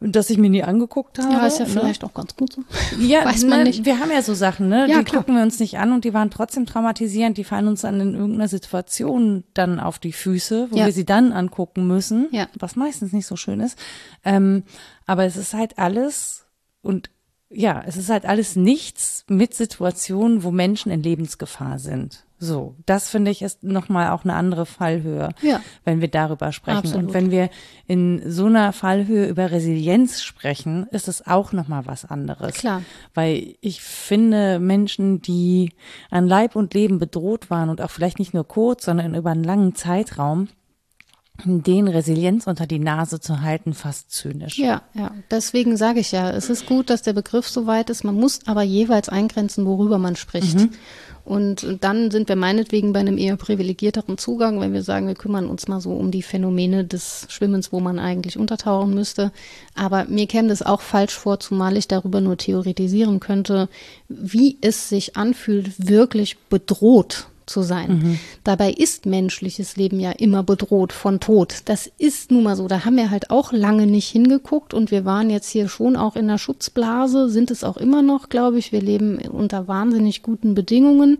das ich mir nie angeguckt habe. Ja, ist ja ne? vielleicht auch ganz gut so. Ja, weiß man ne, nicht. Wir haben ja so Sachen, ne? Ja, die klar. gucken wir uns nicht an und die waren trotzdem traumatisierend. Die fallen uns dann in irgendeiner Situation dann auf die Füße, wo ja. wir sie dann angucken müssen, ja. was meistens nicht so schön ist. Ähm, aber es ist halt alles und ja, es ist halt alles nichts mit Situationen, wo Menschen in Lebensgefahr sind. So, das finde ich ist nochmal auch eine andere Fallhöhe, ja. wenn wir darüber sprechen. Absolut. Und wenn wir in so einer Fallhöhe über Resilienz sprechen, ist es auch nochmal was anderes. Klar. Weil ich finde, Menschen, die an Leib und Leben bedroht waren und auch vielleicht nicht nur kurz, sondern über einen langen Zeitraum, den Resilienz unter die Nase zu halten, fast zynisch. Ja, ja. Deswegen sage ich ja, es ist gut, dass der Begriff so weit ist. Man muss aber jeweils eingrenzen, worüber man spricht. Mhm. Und dann sind wir meinetwegen bei einem eher privilegierteren Zugang, wenn wir sagen, wir kümmern uns mal so um die Phänomene des Schwimmens, wo man eigentlich untertauchen müsste. Aber mir käme das auch falsch vor, zumal ich darüber nur theoretisieren könnte, wie es sich anfühlt, wirklich bedroht zu sein. Mhm. Dabei ist menschliches Leben ja immer bedroht von Tod. Das ist nun mal so. Da haben wir halt auch lange nicht hingeguckt und wir waren jetzt hier schon auch in der Schutzblase, sind es auch immer noch, glaube ich. Wir leben unter wahnsinnig guten Bedingungen.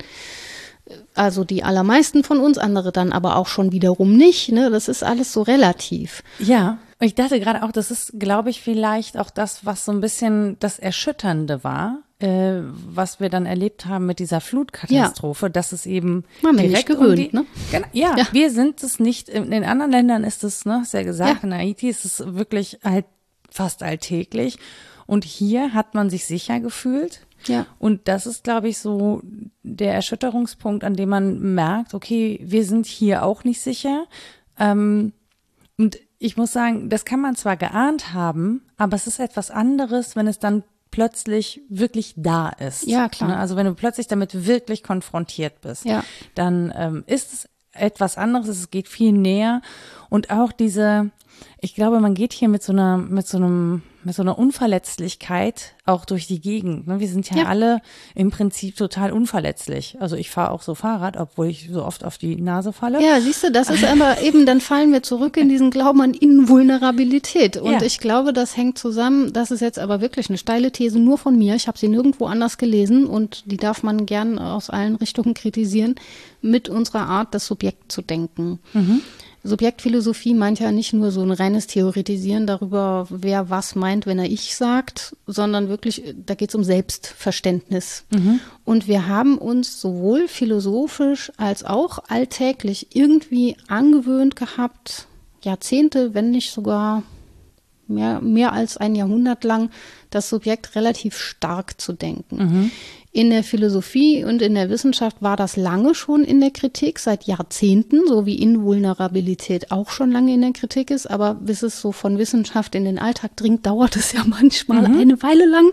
Also die allermeisten von uns, andere dann aber auch schon wiederum nicht. Ne? Das ist alles so relativ. Ja. Ich dachte gerade auch, das ist, glaube ich, vielleicht auch das, was so ein bisschen das Erschütternde war, äh, was wir dann erlebt haben mit dieser Flutkatastrophe, ja. dass es eben Man direkt gewöhnt, um die, ne? Genau, ja, ja, wir sind es nicht. In den anderen Ländern ist es, ne, ist ja gesagt, ja. in Haiti ist es wirklich halt fast alltäglich. Und hier hat man sich sicher gefühlt. Ja. Und das ist, glaube ich, so der Erschütterungspunkt, an dem man merkt, okay, wir sind hier auch nicht sicher. Ähm, und ich muss sagen, das kann man zwar geahnt haben, aber es ist etwas anderes, wenn es dann plötzlich wirklich da ist. Ja, klar. Ne? Also wenn du plötzlich damit wirklich konfrontiert bist, Ja. dann ähm, ist es etwas anderes, es geht viel näher und auch diese, ich glaube, man geht hier mit so einer, mit so einem, mit so einer Unverletzlichkeit auch durch die Gegend. Ne? Wir sind ja, Ja. alle im Prinzip total unverletzlich. Also ich fahre auch so Fahrrad, obwohl ich so oft auf die Nase falle. Ja, siehst du, das ist aber eben, dann fallen wir zurück in diesen Glauben an Invulnerabilität. Und Ja. ich glaube, das hängt zusammen, das ist jetzt aber wirklich eine steile These nur von mir. Ich habe sie nirgendwo anders gelesen und die darf man gern aus allen Richtungen kritisieren, mit unserer Art, das Subjekt zu denken. Subjektphilosophie meint ja nicht nur so ein reines Theoretisieren darüber, wer was meint, wenn er ich sagt, sondern wirklich, da geht es um Selbstverständnis. Und wir haben uns sowohl philosophisch als auch alltäglich irgendwie angewöhnt gehabt, Jahrzehnte, wenn nicht sogar mehr, mehr als ein Jahrhundert lang, das Subjekt relativ stark zu denken. In der Philosophie und in der Wissenschaft war das lange schon in der Kritik, seit Jahrzehnten, so wie Invulnerabilität auch schon lange in der Kritik ist. Aber bis es so von Wissenschaft in den Alltag dringt, dauert es ja manchmal eine Weile lang.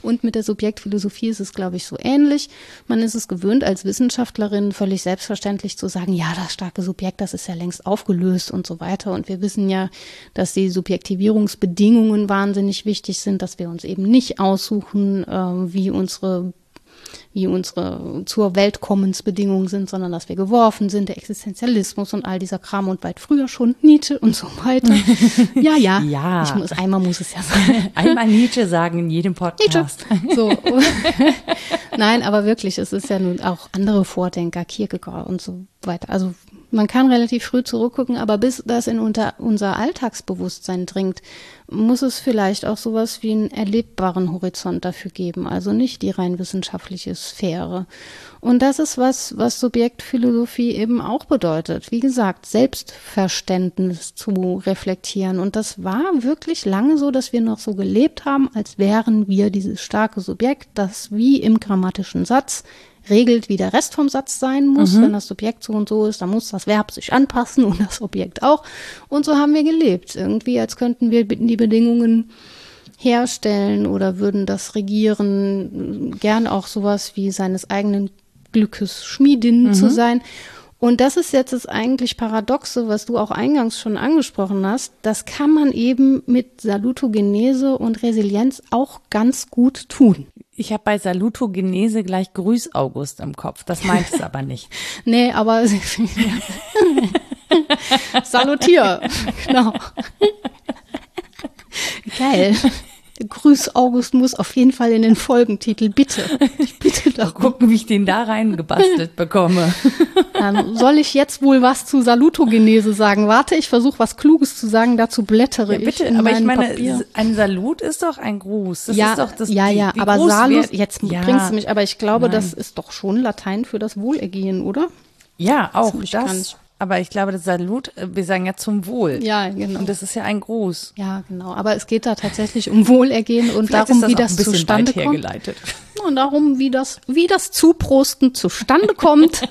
Und mit der Subjektphilosophie ist es, glaube ich, so ähnlich. Man ist es gewöhnt, als Wissenschaftlerin völlig selbstverständlich zu sagen, ja, das starke Subjekt, das ist ja längst aufgelöst und so weiter. Und wir wissen ja, dass die Subjektivierungsbedingungen wahnsinnig wichtig sind, dass wir uns eben nicht aussuchen, äh, wie unsere wie unsere zur Weltkommensbedingungen sind, sondern dass wir geworfen sind, der Existenzialismus und all dieser Kram und weit früher schon Nietzsche und so weiter. Ja, ja. Ja. Ich muss, einmal muss es ja sein. Einmal Nietzsche sagen in jedem Nietzsche. Podcast. So. Nein, aber wirklich, es ist ja nun auch andere Vordenker, Kierkegaard und so weiter. Also man kann relativ früh zurückgucken, aber bis das in unser Alltagsbewusstsein dringt, muss es vielleicht auch sowas wie einen erlebbaren Horizont dafür geben, also nicht die rein wissenschaftliche Sphäre. Und das ist was, was Subjektphilosophie eben auch bedeutet. Wie gesagt, Selbstverständnis zu reflektieren. Und das war wirklich lange so, dass wir noch so gelebt haben, als wären wir dieses starke Subjekt, das wie im grammatischen Satz regelt, wie der Rest vom Satz sein muss. Wenn das Subjekt so und so ist, dann muss das Verb sich anpassen und das Objekt auch. Und so haben wir gelebt. Irgendwie, als könnten wir die Bedingungen herstellen oder würden das regieren, gern auch sowas wie seines eigenen Glückes Schmiedin zu sein. Und das ist jetzt das eigentlich Paradoxe, was du auch eingangs schon angesprochen hast. Das kann man eben mit Salutogenese und Resilienz auch ganz gut tun. Ich habe bei Salutogenese gleich Grüß August im Kopf. Das meint es aber nicht. Nee, aber Salutier, genau. Geil. Grüß August muss auf jeden Fall in den Folgentitel, bitte. Ich bitte darum. Gucken, wie ich den da reingebastelt bekomme. Ähm, soll ich jetzt wohl was zu Salutogenese sagen? Warte, ich versuche was Kluges zu sagen, dazu blättere Ja, bitte, ich in aber ich meine, Papier. ein Salut ist doch ein Gruß. Das ja, ist doch das, ja, die- ja, wie aber groß Salus, jetzt ja, bringst du mich, aber ich glaube, nein. das ist doch schon Latein für das Wohlergehen, oder? Ja, auch das. Aber ich glaube, das Salut, äh, wir sagen ja zum Wohl. Ja, genau. Und das ist ja ein Gruß. Ja, genau. Aber es geht da tatsächlich um Wohlergehen und Vielleicht darum, ist wie das zustande kommt. Und darum, wie das, wie das Zuprosten zustande kommt.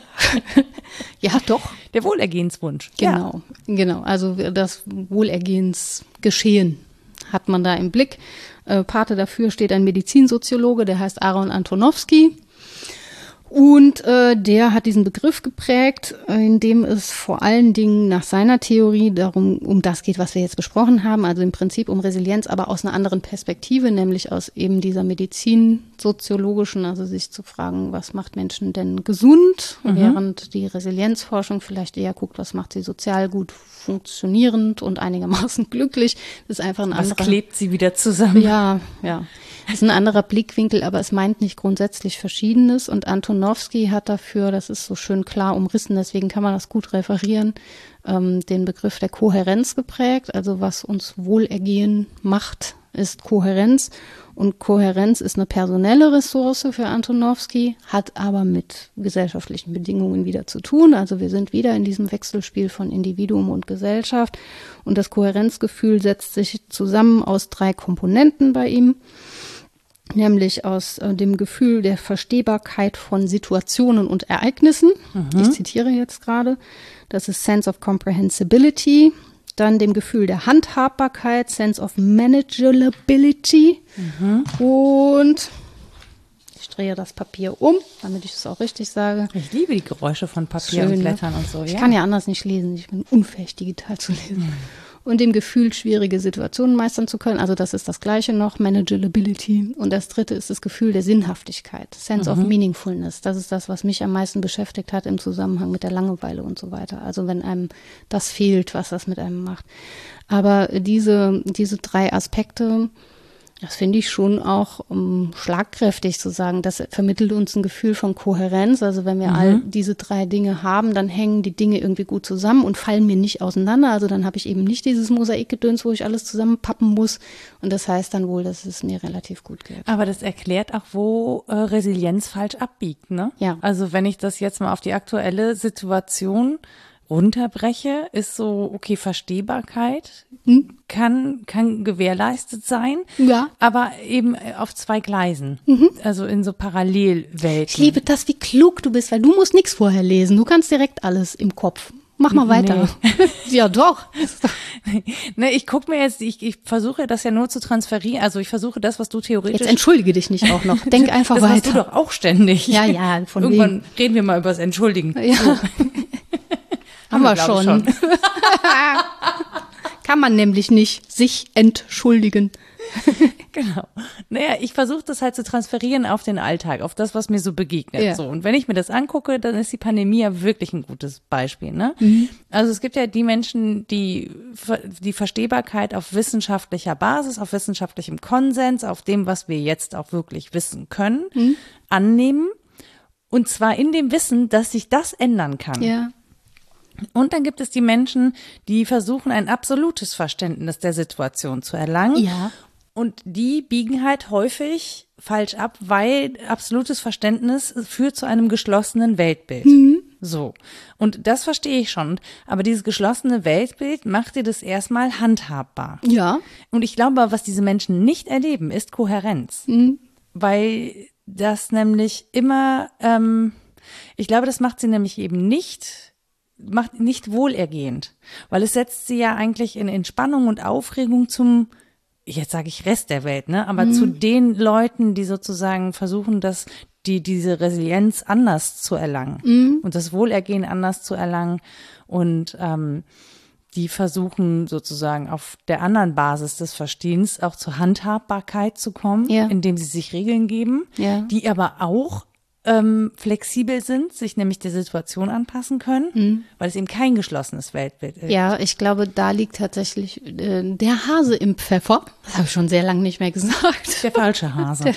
ja, doch. Der Wohlergehenswunsch. Genau, genau. Also das Wohlergehensgeschehen hat man da im Blick. Äh, Pate dafür steht ein Medizinsoziologe, der heißt Aaron Antonowski. Und äh, der hat diesen Begriff geprägt, äh, in dem es vor allen Dingen nach seiner Theorie darum um das geht, was wir jetzt besprochen haben, also im Prinzip um Resilienz, aber aus einer anderen Perspektive, nämlich aus eben dieser medizinsoziologischen, also sich zu fragen, was macht Menschen denn gesund, während die Resilienzforschung vielleicht eher guckt, was macht sie sozial gut funktionierend und einigermaßen glücklich. Das ist einfach ein Was anderer klebt sie wieder zusammen? ja, ja. Das ist ein anderer Blickwinkel, aber es meint nicht grundsätzlich Verschiedenes. Und Antonowski hat dafür, das ist so schön klar umrissen, deswegen kann man das gut referieren, ähm, den Begriff der Kohärenz geprägt. Also was uns Wohlergehen macht, ist Kohärenz. Und Kohärenz ist eine personelle Ressource für Antonowski, hat aber mit gesellschaftlichen Bedingungen wieder zu tun. Also wir sind wieder in diesem Wechselspiel von Individuum und Gesellschaft. Und das Kohärenzgefühl setzt sich zusammen aus drei Komponenten bei ihm nämlich aus äh, dem Gefühl der Verstehbarkeit von Situationen und Ereignissen. Ich zitiere jetzt gerade. Das ist Sense of Comprehensibility. dann dem Gefühl der Handhabbarkeit, Sense of Manageability und ich drehe das Papier um, damit ich es auch richtig sage. Ich liebe die Geräusche von Papier Schön, und ne? Blättern und so. Ich ja. kann ja anders nicht lesen. Ich bin unfähig, digital zu lesen. Und dem Gefühl, schwierige Situationen meistern zu können. Also das ist das gleiche noch, Manageability. Und das dritte ist das Gefühl der Sinnhaftigkeit, Sense of Meaningfulness. Das ist das, was mich am meisten beschäftigt hat im Zusammenhang mit der Langeweile und so weiter. Also wenn einem das fehlt, was das mit einem macht. Aber diese, diese drei Aspekte, das finde ich schon auch um, schlagkräftig zu sagen. Das vermittelt uns ein Gefühl von Kohärenz. Also wenn wir all diese drei Dinge haben, dann hängen die Dinge irgendwie gut zusammen und fallen mir nicht auseinander. Also dann habe ich eben nicht dieses Mosaikgedöns, wo ich alles zusammenpappen muss. Und das heißt dann wohl, dass es mir relativ gut geht. Aber das erklärt auch, wo äh, Resilienz falsch abbiegt, ne? Ja. Also wenn ich das jetzt mal auf die aktuelle Situation runterbreche, ist so, okay, Verstehbarkeit kann, kann gewährleistet sein. Ja. Aber eben äh, auf zwei Gleisen. Also in so Parallelwelten. Ich liebe das, wie klug du bist, weil du musst nichts vorher lesen. Du kannst direkt alles im Kopf. Mach mal weiter. ja, doch. Ne, ich gucke mir jetzt, ich, ich versuche das ja nur zu transferieren. Also ich versuche das, was du theoretisch. Jetzt entschuldige dich nicht auch noch. Denk einfach das machst du weiter. doch auch ständig. Ja, ja, von Irgendwann reden wir mal über das Entschuldigen. Ja. Haben wir ich, schon. Kann man nämlich nicht sich entschuldigen. Genau. Naja, ich versuche das halt zu transferieren auf den Alltag, auf das, was mir so begegnet. Ja. So. Und wenn ich mir das angucke, dann ist die Pandemie ja wirklich ein gutes Beispiel. Ne? Mhm. Also es gibt ja die Menschen, die die Verstehbarkeit auf wissenschaftlicher Basis, auf wissenschaftlichem Konsens, auf dem, was wir jetzt auch wirklich wissen können, Mhm. annehmen. Und zwar in dem Wissen, dass sich das ändern kann. Ja. Und dann gibt es die Menschen, die versuchen, ein absolutes Verständnis der Situation zu erlangen. Ja. Und die biegen halt häufig falsch ab, weil absolutes Verständnis führt zu einem geschlossenen Weltbild. So. Und das verstehe ich schon. Aber dieses geschlossene Weltbild macht dir das erstmal handhabbar. Ja. Und ich glaube, was diese Menschen nicht erleben, ist Kohärenz. Weil das nämlich immer, ähm, ich glaube, das macht sie nämlich eben nicht, macht nicht wohlergehend. Weil es setzt sie ja eigentlich in Entspannung und Aufregung zum, jetzt sage ich Rest der Welt, ne? Aber zu den Leuten, die sozusagen versuchen, dass die diese Resilienz anders zu erlangen und das Wohlergehen anders zu erlangen und ähm, die versuchen sozusagen auf der anderen Basis des Verstehens auch zur Handhabbarkeit zu kommen, Ja. indem sie sich Regeln geben, Ja. die aber auch ähm, flexibel sind, sich nämlich der Situation anpassen können, weil es eben kein geschlossenes Weltbild ist. Ja, ich glaube, da liegt tatsächlich äh, der Hase im Pfeffer. Das habe ich schon sehr lange nicht mehr gesagt. Der falsche Hase. Der,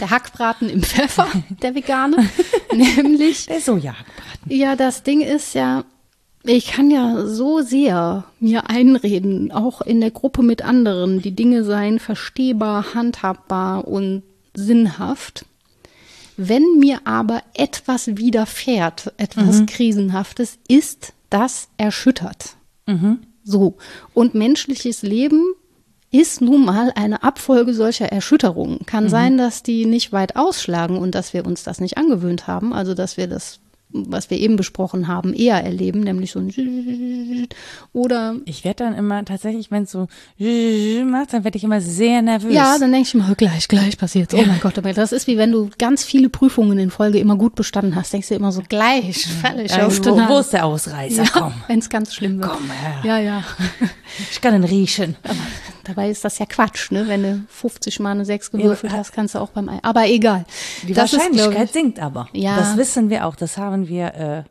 der Hackbraten im Pfeffer, der vegane. Nämlich, Der Sojahackbraten. ja, das Ding ist ja, ich kann ja so sehr mir einreden, auch in der Gruppe mit anderen, die Dinge seien verstehbar, handhabbar und sinnhaft. Wenn mir aber etwas widerfährt, etwas Krisenhaftes, ist das erschüttert. So. Und menschliches Leben ist nun mal eine Abfolge solcher Erschütterungen. Kann sein, dass die nicht weit ausschlagen und dass wir uns das nicht angewöhnt haben. Also, dass wir das, was wir eben besprochen haben, eher erleben, nämlich so ein oder Ich werde dann immer tatsächlich, wenn es so macht, dann werde ich immer sehr nervös. Ja, dann denke ich mir, gleich, gleich passiert's. Oh mein Gott, aber das ist wie wenn du ganz viele Prüfungen in Folge immer gut bestanden hast. Denkst du immer so, gleich, völlig auf also, den wo, wo ist der Ausreißer? ja, Komm, wenn es ganz schlimm wird. komm her. Ja, ja. Ich kann ihn riechen. Aber dabei ist das ja Quatsch, ne? Wenn du 50 Mal eine 6 gewürfelt hast, kannst du auch beim Ei. Aber egal. Die das ist, Wahrscheinlichkeit glaub sinkt aber. Ja. Das wissen wir auch. Das haben wir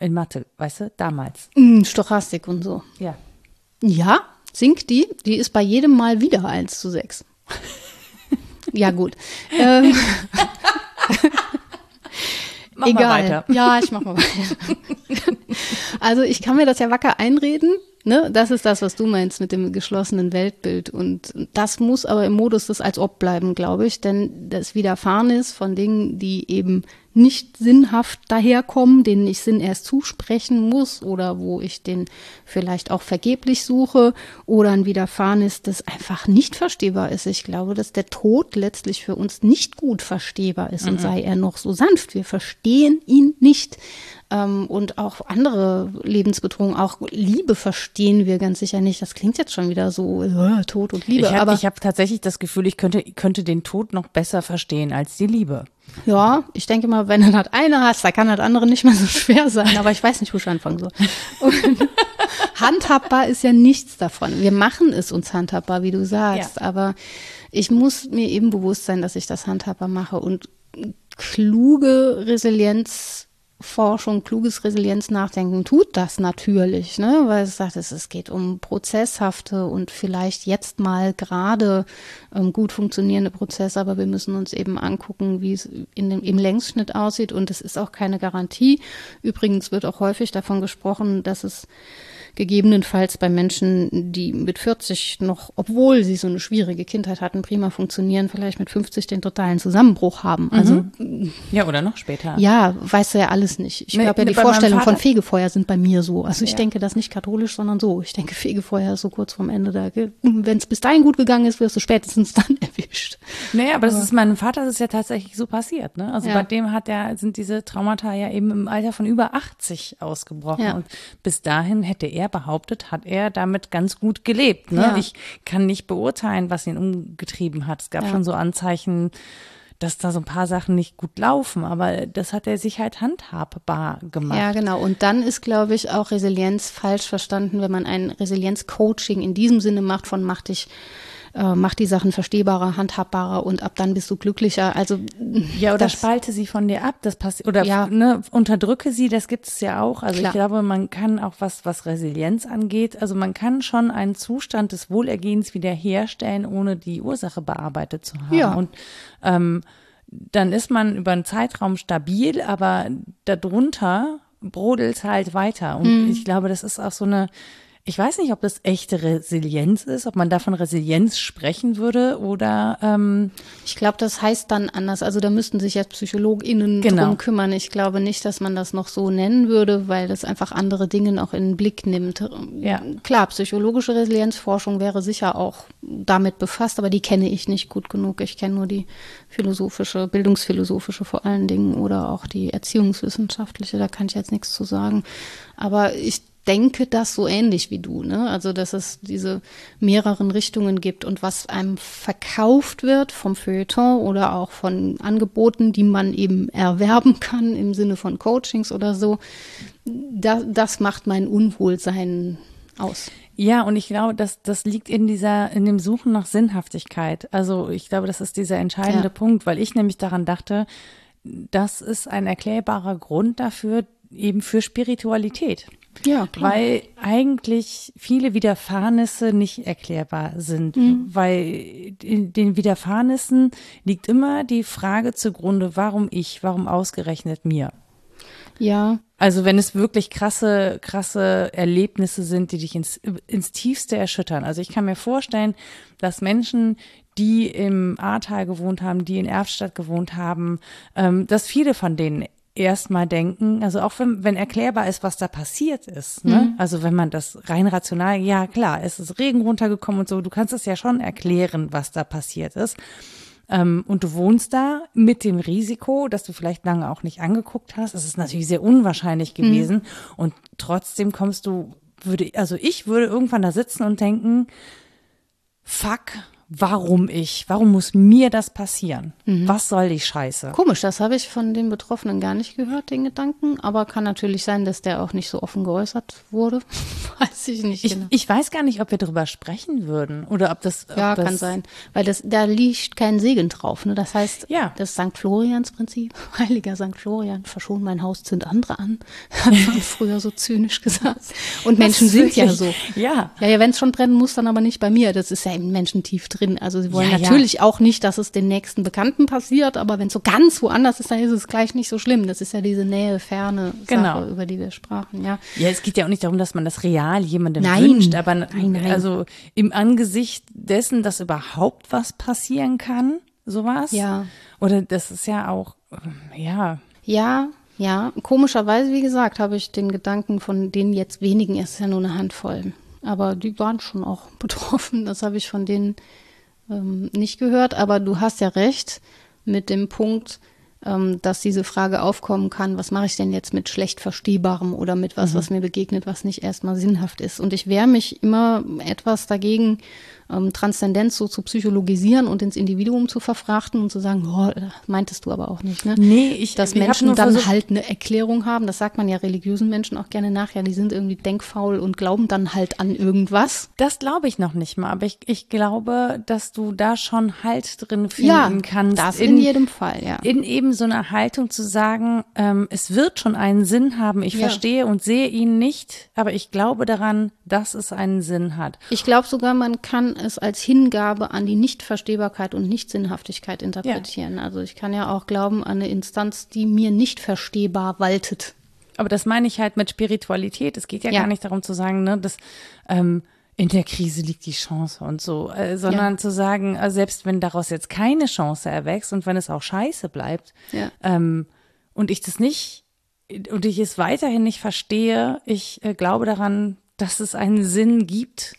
äh, in Mathe, weißt du, damals. mh, Stochastik und so. Ja. Ja, sinkt die. Die ist bei jedem Mal wieder 1 zu 6. ja, gut. Ähm, Mach Egal. mal weiter. Ja, ich mach mal weiter. also ich kann mir das ja wacker einreden. Ne? Das ist das, was du meinst mit dem geschlossenen Weltbild. Und das muss aber im Modus des als ob bleiben, glaube ich. Denn das Widerfahrenes von Dingen, die eben nicht sinnhaft daherkommen, denen ich Sinn erst zusprechen muss oder wo ich den vielleicht auch vergeblich suche oder ein Widerfahrenes, das einfach nicht verstehbar ist. Ich glaube, dass der Tod letztlich für uns nicht gut verstehbar ist und sei er noch so sanft. Wir verstehen ihn nicht. Ähm, und auch andere Lebensbedrohungen, auch Liebe verstehen wir ganz sicher nicht. Das klingt jetzt schon wieder so äh, Tod und Liebe. Ich habe aber hab tatsächlich das Gefühl, ich könnte, könnte den Tod noch besser verstehen als die Liebe. Ja, ich denke mal, wenn du das eine hast, da kann das andere nicht mehr so schwer sein, aber ich weiß nicht, wo ich anfangen soll. Und handhabbar ist ja nichts davon. Wir machen es uns handhabbar, wie du sagst, ja. aber ich muss mir eben bewusst sein, dass ich das handhabbar mache und kluge Resilienz Forschung, kluges Resilienznachdenken tut das natürlich, ne? weil es sagt, es, geht um prozesshafte und vielleicht jetzt mal gerade ähm, gut funktionierende Prozesse, aber wir müssen uns eben angucken, wie es in dem, im Längsschnitt aussieht und es ist auch keine Garantie. Übrigens wird auch häufig davon gesprochen, dass es gegebenenfalls bei Menschen, die mit 40 noch, obwohl sie so eine schwierige Kindheit hatten, prima funktionieren, vielleicht mit 50 den totalen Zusammenbruch haben. Also mhm. ja, oder noch später. Ja, weißt du ja alles nicht. Ich nee, glaube ja, die Vorstellungen von Fegefeuer sind bei mir so. Also ich ja. denke das nicht katholisch, sondern so. Ich denke, Fegefeuer ist so kurz vorm Ende da. Wenn es bis dahin gut gegangen ist, wirst du spätestens dann erwischt. Naja, aber, aber das ist meinem Vater das ist ja tatsächlich so passiert. Ne? Also ja. bei dem hat er, sind diese Traumata ja eben im Alter von über 80 ausgebrochen. Und bis dahin hätte er behauptet, hat er damit ganz gut gelebt. Ne? Ja. Ich kann nicht beurteilen, was ihn umgetrieben hat. Es gab ja. schon so Anzeichen, dass da so ein paar Sachen nicht gut laufen, aber das hat er sich halt handhabbar gemacht. Ja, genau. Und dann ist, glaube ich, auch Resilienz falsch verstanden, wenn man ein Resilienz-Coaching in diesem Sinne macht von mach dich äh, mach die Sachen verstehbarer, handhabbarer und ab dann bist du glücklicher. Also ja, oder das, spalte sie von dir ab, das passiert oder ja. ne, unterdrücke sie, das gibt es ja auch. Also Klar. ich glaube, man kann auch was was Resilienz angeht, also man kann schon einen Zustand des Wohlergehens wiederherstellen, ohne die Ursache bearbeitet zu haben. Ja. Und ähm, dann ist man über einen Zeitraum stabil, aber darunter brodelt halt weiter. Und mhm. ich glaube, das ist auch so eine ich weiß nicht, ob das echte Resilienz ist, ob man davon Resilienz sprechen würde oder ähm ich glaube, das heißt dann anders. Also da müssten sich jetzt PsychologInnen genau. drum kümmern. Ich glaube nicht, dass man das noch so nennen würde, weil das einfach andere Dinge noch in den Blick nimmt. Ja. Klar, psychologische Resilienzforschung wäre sicher auch damit befasst, aber die kenne ich nicht gut genug. Ich kenne nur die philosophische, bildungsphilosophische vor allen Dingen oder auch die erziehungswissenschaftliche. Da kann ich jetzt nichts zu sagen. Aber ich denke das so ähnlich wie du, ne? Also, dass es diese mehreren Richtungen gibt und was einem verkauft wird vom Feuilleton oder auch von Angeboten, die man eben erwerben kann im Sinne von Coachings oder so, das, das macht mein Unwohlsein aus. Ja, und ich glaube, dass das liegt in dieser, in dem Suchen nach Sinnhaftigkeit. Also ich glaube, das ist dieser entscheidende ja. Punkt, weil ich nämlich daran dachte, das ist ein erklärbarer Grund dafür, eben für Spiritualität. Ja, klar. Weil eigentlich viele Widerfahrnisse nicht erklärbar sind. Mhm. Weil in den Widerfahrnissen liegt immer die Frage zugrunde, warum ich, warum ausgerechnet mir? Ja. Also wenn es wirklich krasse, krasse Erlebnisse sind, die dich ins, ins Tiefste erschüttern. Also ich kann mir vorstellen, dass Menschen, die im Ahrtal gewohnt haben, die in Erftstadt gewohnt haben, ähm, dass viele von denen erstmal denken, also auch wenn, wenn erklärbar ist, was da passiert ist, ne? Mhm. also wenn man das rein rational, ja klar, es ist Regen runtergekommen und so, du kannst es ja schon erklären, was da passiert ist. Ähm, und du wohnst da mit dem Risiko, dass du vielleicht lange auch nicht angeguckt hast. Es ist natürlich sehr unwahrscheinlich mhm. gewesen. Mhm. Und trotzdem kommst du, würde, also ich würde irgendwann da sitzen und denken, fuck, warum ich, warum muss mir das passieren? Mhm. Was soll die Scheiße? Komisch, das habe ich von den Betroffenen gar nicht gehört, den Gedanken, aber kann natürlich sein, dass der auch nicht so offen geäußert wurde. weiß ich nicht ich, genau. Ich weiß gar nicht, ob wir darüber sprechen würden oder ob das. Ob ja, das kann sein, weil das, da liegt kein Segen drauf. Ne? Das heißt, ja. das St. Florians Prinzip, heiliger St. Florian, verschon mein Haus, zünd andere an, hat man früher so zynisch gesagt. Und Menschen sind ja so. Ja. Ja, ja wenn es schon brennen muss, dann aber nicht bei mir. Das ist ja im Menschen tief drin drin. Also sie wollen ja, natürlich ja. auch nicht, dass es den nächsten Bekannten passiert, aber wenn es so ganz woanders ist, dann ist es gleich nicht so schlimm. Das ist ja diese Nähe, Ferne genau. Sache, über die wir sprachen, ja. Ja, es geht ja auch nicht darum, dass man das real jemandem nein. wünscht, aber nein, nein. also im Angesicht dessen, dass überhaupt was passieren kann, sowas. Ja. Oder das ist ja auch, ja. Ja, ja, komischerweise, wie gesagt, habe ich den Gedanken von denen jetzt wenigen, es ist ja nur eine Handvoll. Aber die waren schon auch betroffen, das habe ich von denen ähm, nicht gehört, aber du hast ja recht mit dem Punkt, ähm, dass diese Frage aufkommen kann, was mache ich denn jetzt mit schlecht Verstehbarem oder mit was, mhm. was mir begegnet, was nicht erstmal sinnhaft ist. Und ich wehre mich immer etwas dagegen, ähm, Transzendenz so zu psychologisieren und ins Individuum zu verfrachten und zu sagen, oh, meintest du aber auch nicht, ne? Nee, ich Dass Menschen dann versucht, halt eine Erklärung haben, das sagt man ja religiösen Menschen auch gerne nach, ja, die sind irgendwie denkfaul und glauben dann halt an irgendwas. Das glaube ich noch nicht mal, aber ich, ich glaube, dass du da schon Halt drin finden ja, kannst. Das in, in, jedem Fall, ja. In eben so einer Haltung zu sagen, ähm, es wird schon einen Sinn haben, ich ja. verstehe und sehe ihn nicht, aber ich glaube daran, dass es einen Sinn hat. Ich glaube sogar, man kann es als Hingabe an die Nichtverstehbarkeit und Nichtsinnhaftigkeit interpretieren. Ja. Also ich kann ja auch glauben an eine Instanz, die mir nicht verstehbar waltet. Aber das meine ich halt mit Spiritualität. Es geht ja, ja. gar nicht darum zu sagen, ne, dass ähm, in der Krise liegt die Chance und so, äh, sondern ja. zu sagen, also selbst wenn daraus jetzt keine Chance erwächst und wenn es auch scheiße bleibt ähm, und ich das nicht und ich es weiterhin nicht verstehe, ich äh, glaube daran, dass es einen Sinn gibt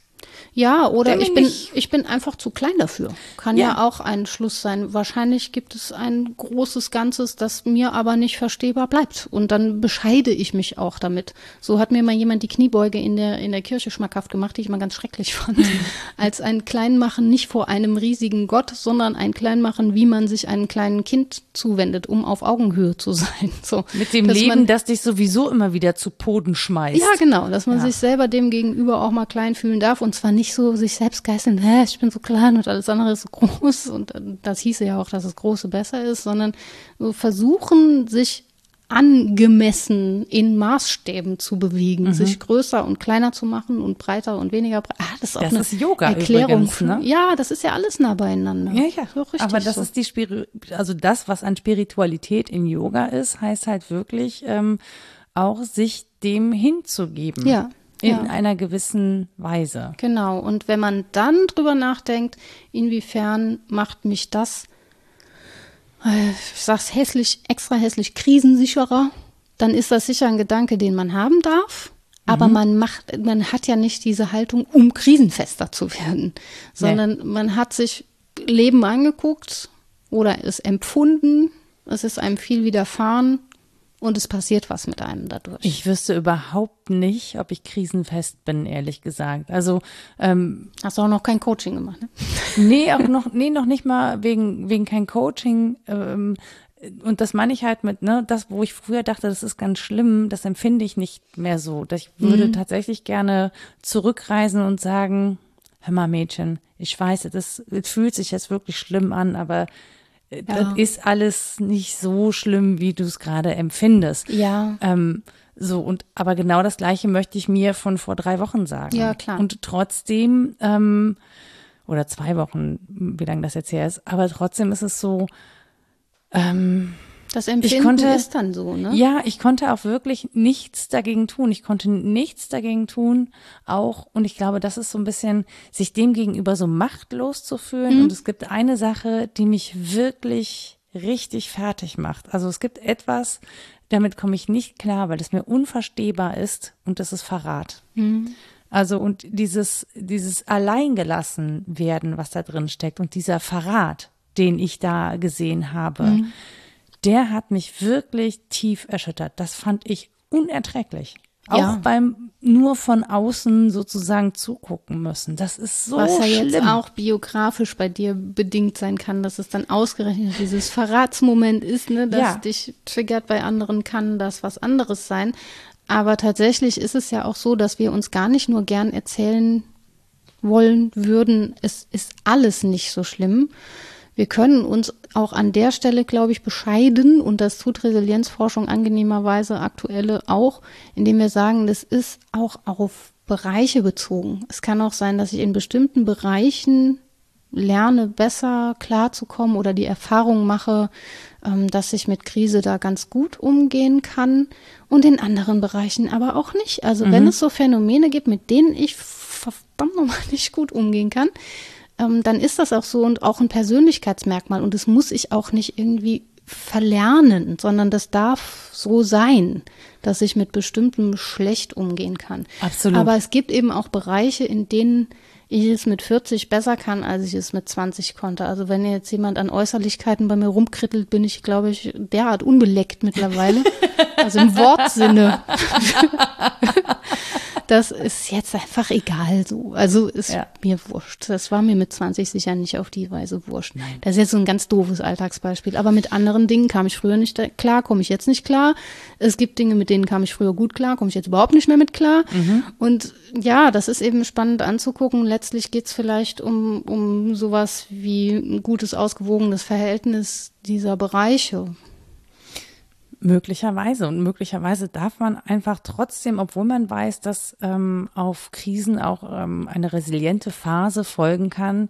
ja, oder ich bin, ich bin einfach zu klein dafür. Kann ja. ja. auch ein Schluss sein. Wahrscheinlich gibt es ein großes Ganzes, das mir aber nicht verstehbar bleibt. Und dann bescheide ich mich auch damit. So hat mir mal jemand die Kniebeuge in der, in der Kirche schmackhaft gemacht, die ich mal ganz schrecklich fand. Als ein Kleinmachen nicht vor einem riesigen Gott, sondern ein Kleinmachen, wie man sich einem kleinen Kind zuwendet, um auf Augenhöhe zu sein. So, Mit dem Leben, man, das dich sowieso immer wieder zu Boden schmeißt. Ja, genau. Dass man ja. sich selber dem gegenüber auch mal klein fühlen darf. Und zwar nicht so sich selbst geißeln, ich bin so klein und alles andere ist so groß und äh, das hieße ja auch, dass das Große besser ist, sondern so versuchen, sich angemessen in Maßstäben zu bewegen, mhm. sich größer und kleiner zu machen und breiter und weniger breit. Ah, das ist auch das eine ist Yoga Erklärung. Übrigens, ne? Ja, das ist ja alles nah beieinander. Ja, ja. So Aber das so. ist die Spiri also das, was an Spiritualität in Yoga ist, heißt halt wirklich ähm, auch sich dem hinzugeben. Ja in ja. einer gewissen Weise. Genau. Und wenn man dann drüber nachdenkt, inwiefern macht mich das, äh, ich sag's hässlich, extra hässlich, krisensicherer, dann ist das sicher ein Gedanke, den man haben darf. Aber mhm. man macht, man hat ja nicht diese Haltung, um krisenfester zu werden, sondern nee. man hat sich Leben angeguckt oder es empfunden, es ist einem viel widerfahren und es passiert was mit einem dadurch. Ich wüsste überhaupt nicht, ob ich krisenfest bin, ehrlich gesagt. Also ähm, hast du auch noch kein Coaching gemacht, ne? Nee, auch noch, nee, noch nicht mal wegen, wegen kein Coaching. Ähm, und das meine ich halt mit, ne, das, wo ich früher dachte, das ist ganz schlimm, das empfinde ich nicht mehr so. Ich würde mhm. tatsächlich gerne zurückreisen und sagen, hör mal, Mädchen, ich weiß, das, das fühlt sich jetzt wirklich schlimm an, aber ja. das ist alles nicht so schlimm, wie du es gerade empfindest. Ja. Ähm, so, und aber genau das Gleiche möchte ich mir von vor drei Wochen sagen. Ja, klar. Und trotzdem, ähm, oder zwei Wochen, wie lange das jetzt her ist, aber trotzdem ist es so, ähm, das Empfinden konnte, ist dann so, ne? Ja, ich konnte auch wirklich nichts dagegen tun. Ich konnte nichts dagegen tun, auch, und ich glaube, das ist so ein bisschen, sich dem gegenüber so machtlos zu fühlen. Mhm. Und es gibt eine Sache, die mich wirklich richtig fertig macht. Also es gibt etwas, damit komme ich nicht klar, weil es mir unverstehbar ist, und das ist Verrat. Mhm. Also und dieses, dieses Alleingelassen werden, was da drin steckt, und dieser Verrat, den ich da gesehen habe. Mhm der hat mich wirklich tief erschüttert. Das fand ich unerträglich. Auch ja. beim nur von außen sozusagen zugucken müssen. Das ist so Was ja schlimm. jetzt auch biografisch bei dir bedingt sein kann, dass es dann ausgerechnet dieses Verratsmoment ist, ne, das ja. dich triggert. Bei anderen kann das was anderes sein. Aber tatsächlich ist es ja auch so, dass wir uns gar nicht nur gern erzählen wollen würden, es ist alles nicht so schlimm, wir können uns auch an der Stelle, glaube ich, bescheiden und das tut Resilienzforschung angenehmerweise aktuelle auch, indem wir sagen, das ist auch auf Bereiche bezogen. Es kann auch sein, dass ich in bestimmten Bereichen lerne, besser klarzukommen oder die Erfahrung mache, ähm, dass ich mit Krise da ganz gut umgehen kann und in anderen Bereichen aber auch nicht. Also mhm. wenn es so Phänomene gibt, mit denen ich verdammt nochmal nicht gut umgehen kann, ähm, dann ist das auch so und auch ein Persönlichkeitsmerkmal. Und das muss ich auch nicht irgendwie verlernen, sondern das darf so sein, dass ich mit bestimmtem schlecht umgehen kann. Absolut. Aber es gibt eben auch Bereiche, in denen ich es mit 40 besser kann, als ich es mit 20 konnte. Also wenn jetzt jemand an Äußerlichkeiten bei mir rumkrittelt, bin ich, glaube ich, derart unbeleckt mittlerweile. also im Wortsinne. das ist jetzt einfach egal so. Also ist ja. mir wurscht. Das war mir mit 20 sicher nicht auf die Weise wurscht. Nein. Das ist jetzt so ein ganz doofes Alltagsbeispiel. Aber mit anderen Dingen kam ich früher nicht klar, komme ich jetzt nicht klar. Es gibt Dinge, mit denen kam ich früher gut klar, komme ich jetzt überhaupt nicht mehr mit klar. Mhm. Und ja, das ist eben spannend anzugucken. Letztlich geht es vielleicht um, um sowas wie ein gutes, ausgewogenes Verhältnis dieser Bereiche. Möglicherweise. Und möglicherweise darf man einfach trotzdem, obwohl man weiß, dass ähm, auf Krisen auch ähm, eine resiliente Phase folgen kann,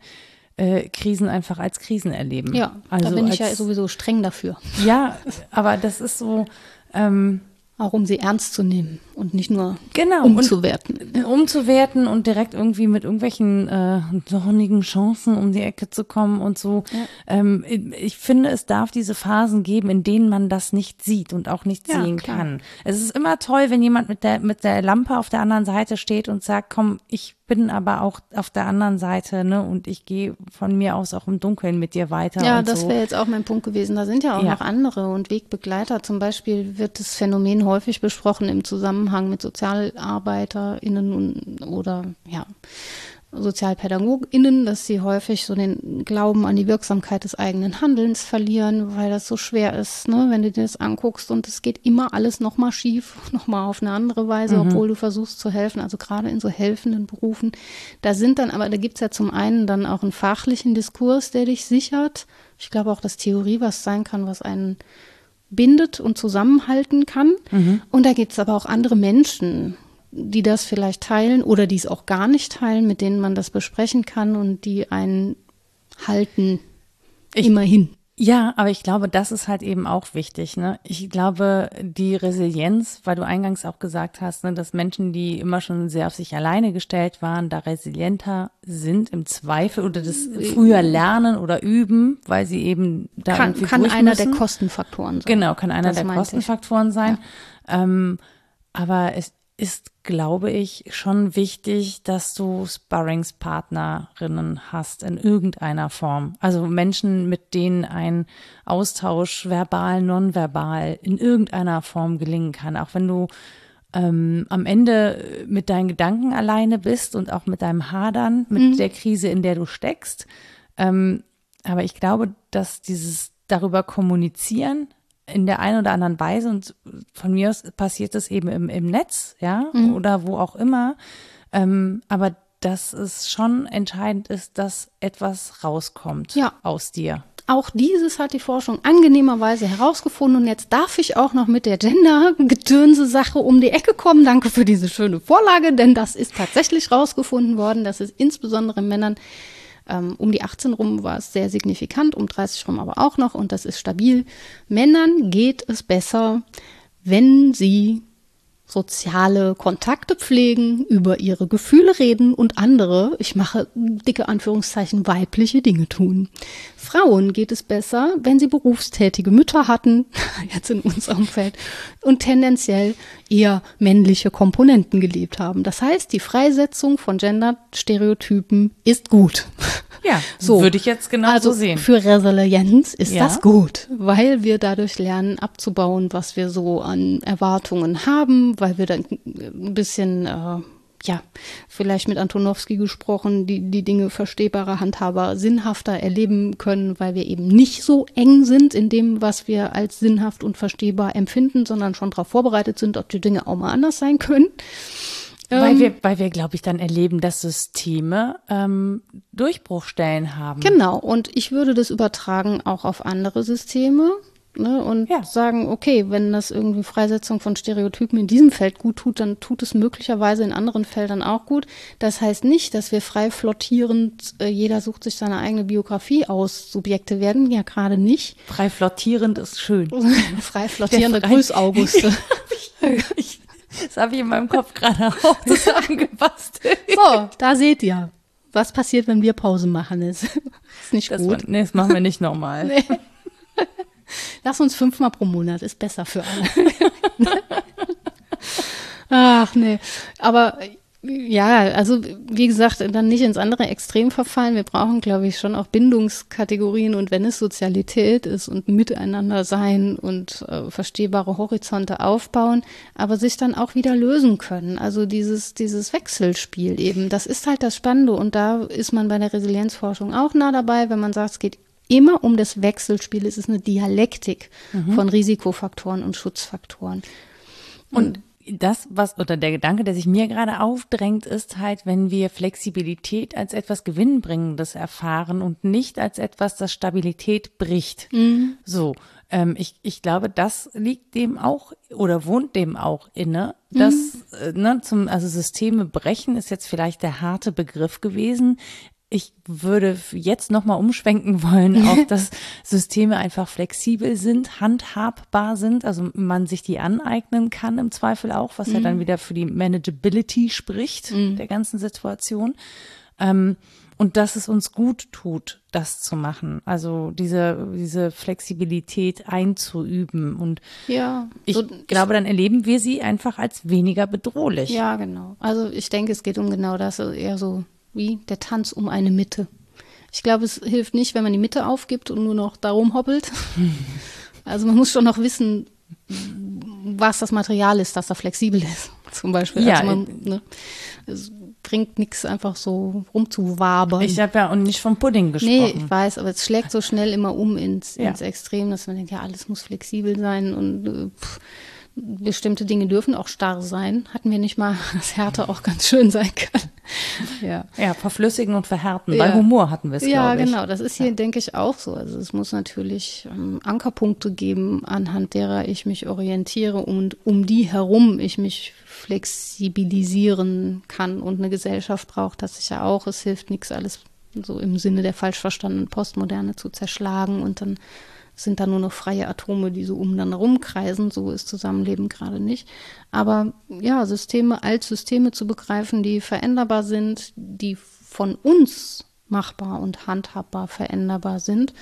äh, Krisen einfach als Krisen erleben. Ja, also da bin ich als, ja sowieso streng dafür. Ja, aber das ist so, ähm, auch um sie ernst zu nehmen und nicht nur genau, umzuwerten. Und, umzuwerten und direkt irgendwie mit irgendwelchen äh, dornigen Chancen um die Ecke zu kommen und so. Ja. Ähm, ich finde, es darf diese Phasen geben, in denen man das nicht sieht und auch nicht ja, sehen klar. kann. Es ist immer toll, wenn jemand mit der, mit der Lampe auf der anderen Seite steht und sagt, komm, ich bin aber auch auf der anderen Seite, ne, und ich gehe von mir aus auch im Dunkeln mit dir weiter. Ja, das so. wäre jetzt auch mein Punkt gewesen. Da sind ja auch ja. noch andere und Wegbegleiter. Zum Beispiel wird das Phänomen häufig besprochen im Zusammenhang mit SozialarbeiterInnen oder ja, SozialpädagogInnen, dass sie häufig so den Glauben an die Wirksamkeit des eigenen Handelns verlieren, weil das so schwer ist, ne? wenn du dir das anguckst und es geht immer alles nochmal schief, nochmal auf eine andere Weise, mhm. obwohl du versuchst zu helfen, also gerade in so helfenden Berufen. Da sind dann, aber da gibt's ja zum einen dann auch einen fachlichen Diskurs, der dich sichert. Ich glaube auch, dass Theorie was sein kann, was einen bindet und zusammenhalten kann. Mhm. Und da gibt's aber auch andere Menschen, die das vielleicht teilen oder die es auch gar nicht teilen, mit denen man das besprechen kann und die einen halten ich, immerhin. Ja, aber ich glaube, das ist halt eben auch wichtig. Ne? Ich glaube, die Resilienz, weil du eingangs auch gesagt hast, ne, dass Menschen, die immer schon sehr auf sich alleine gestellt waren, da resilienter sind im Zweifel oder das früher lernen oder üben, weil sie eben da kann, irgendwie kann einer der Kostenfaktoren sein. Genau, kann einer das der Kostenfaktoren ich. sein. Ja. Ähm, aber es ist, glaube ich, schon wichtig, dass du Sparringspartnerinnen hast in irgendeiner Form. Also Menschen, mit denen ein Austausch verbal, nonverbal in irgendeiner Form gelingen kann. Auch wenn du ähm, am Ende mit deinen Gedanken alleine bist und auch mit deinem Hadern, mit mhm. der Krise, in der du steckst. Ähm, aber ich glaube, dass dieses darüber kommunizieren in der einen oder anderen Weise und von mir aus passiert es eben im, im Netz, ja, mhm. oder wo auch immer. Ähm, aber dass es schon entscheidend ist, dass etwas rauskommt ja. aus dir. Auch dieses hat die Forschung angenehmerweise herausgefunden. Und jetzt darf ich auch noch mit der Gender-Gedönse-Sache um die Ecke kommen. Danke für diese schöne Vorlage, denn das ist tatsächlich rausgefunden worden, dass es insbesondere Männern ähm, um die 18 rum war es sehr signifikant, um 30 rum aber auch noch und das ist stabil. Männern geht es besser, wenn sie soziale Kontakte pflegen, über ihre Gefühle reden und andere, ich mache dicke Anführungszeichen, weibliche Dinge tun. Frauen geht es besser, wenn sie berufstätige Mütter hatten, jetzt in unserem Feld, und tendenziell eher männliche Komponenten gelebt haben. Das heißt, die Freisetzung von Gender-Stereotypen ist gut. Ja, so würde ich jetzt genau also so sehen. Für Resilienz ist ja. das gut, weil wir dadurch lernen abzubauen, was wir so an Erwartungen haben, weil wir dann ein bisschen äh, ja, vielleicht mit Antonowski gesprochen, die, die Dinge verstehbarer, handhaber, sinnhafter erleben können, weil wir eben nicht so eng sind in dem, was wir als sinnhaft und verstehbar empfinden, sondern schon darauf vorbereitet sind, ob die Dinge auch mal anders sein können. Weil ähm, wir, weil wir, glaube ich, dann erleben, dass Systeme ähm, Durchbruchstellen haben. Genau, und ich würde das übertragen auch auf andere Systeme. Ne, und ja. sagen, okay, wenn das irgendwie Freisetzung von Stereotypen in diesem Feld gut tut, dann tut es möglicherweise in anderen Feldern auch gut. Das heißt nicht, dass wir frei flottierend, äh, jeder sucht sich seine eigene Biografie aus, Subjekte werden, ja gerade nicht. Frei flottierend ist schön. frei flottierende Grüßauguste. Das habe ich in meinem Kopf gerade auch zusammengebastelt. So, da seht ihr. Was passiert, wenn wir Pause machen? Ist, ist nicht das gut. War, nee, das machen wir nicht nochmal. Nee. Lass uns fünfmal pro Monat, ist besser für alle. Ach nee. Aber Ja, also wie gesagt, dann nicht ins andere Extrem verfallen. Wir brauchen, glaube ich, schon auch Bindungskategorien und wenn es Sozialität ist und miteinander sein und äh, verstehbare Horizonte aufbauen, aber sich dann auch wieder lösen können. Also dieses, dieses Wechselspiel eben, das ist halt das Spannende und da ist man bei der Resilienzforschung auch nah dabei, wenn man sagt, es geht immer um das Wechselspiel. Es ist eine Dialektik mhm. von Risikofaktoren und Schutzfaktoren. Und das, was, oder der Gedanke, der sich mir gerade aufdrängt, ist halt, wenn wir Flexibilität als etwas Gewinnbringendes erfahren und nicht als etwas, das Stabilität bricht. Mhm. So. Ähm, ich, ich glaube, das liegt dem auch oder wohnt dem auch inne. dass mhm. äh, ne, zum, also Systeme brechen ist jetzt vielleicht der harte Begriff gewesen ich würde jetzt nochmal umschwenken wollen, auf dass Systeme einfach flexibel sind, handhabbar sind, also man sich die aneignen kann im Zweifel auch, was mhm. ja dann mhm. wieder für die Manageability spricht mhm. der ganzen Situation. Ähm, und dass es uns gut tut, das zu machen. Also diese, diese Flexibilität einzuüben. Und ja, ich so, glaube, dann erleben wir sie einfach als weniger bedrohlich. Ja, genau. Also ich denke, es geht um genau das, eher so wie der Tanz um eine Mitte. Ich glaube, es hilft nicht, wenn man die Mitte aufgibt und nur noch darum hoppelt. Also man muss schon noch wissen, was das Material ist, dass da flexibel ist. Zum Beispiel. Ja, also man, ne, es bringt nichts einfach so rumzuwabern. Ich habe ja auch nicht vom Pudding gesprochen. Nee, ich weiß, aber es schlägt so schnell immer um ins, ja. ins Extrem, dass man denkt, ja, alles muss flexibel sein und äh, pff, bestimmte Dinge dürfen auch starr sein. Hatten wir nicht mal, dass Härte auch ganz schön sein kann. Ja, ja verflüssigen und verhärten. Ja. Bei Humor hatten wir es, Ja, genau. Das ist hier, ja. denke ich, auch so. Also es muss natürlich ähm, Ankerpunkte geben, anhand derer ich mich orientiere und um die herum ich mich flexibilisieren kann. Und eine Gesellschaft braucht das sicher auch. Es hilft nichts, alles so im Sinne der falsch verstandenen Postmoderne zu zerschlagen und dann sind da nur noch freie Atome, die so um dann rumkreisen. So ist Zusammenleben gerade nicht. Aber ja, Systeme als Systeme zu begreifen, die veränderbar sind, die von uns machbar und handhabbar veränderbar sind,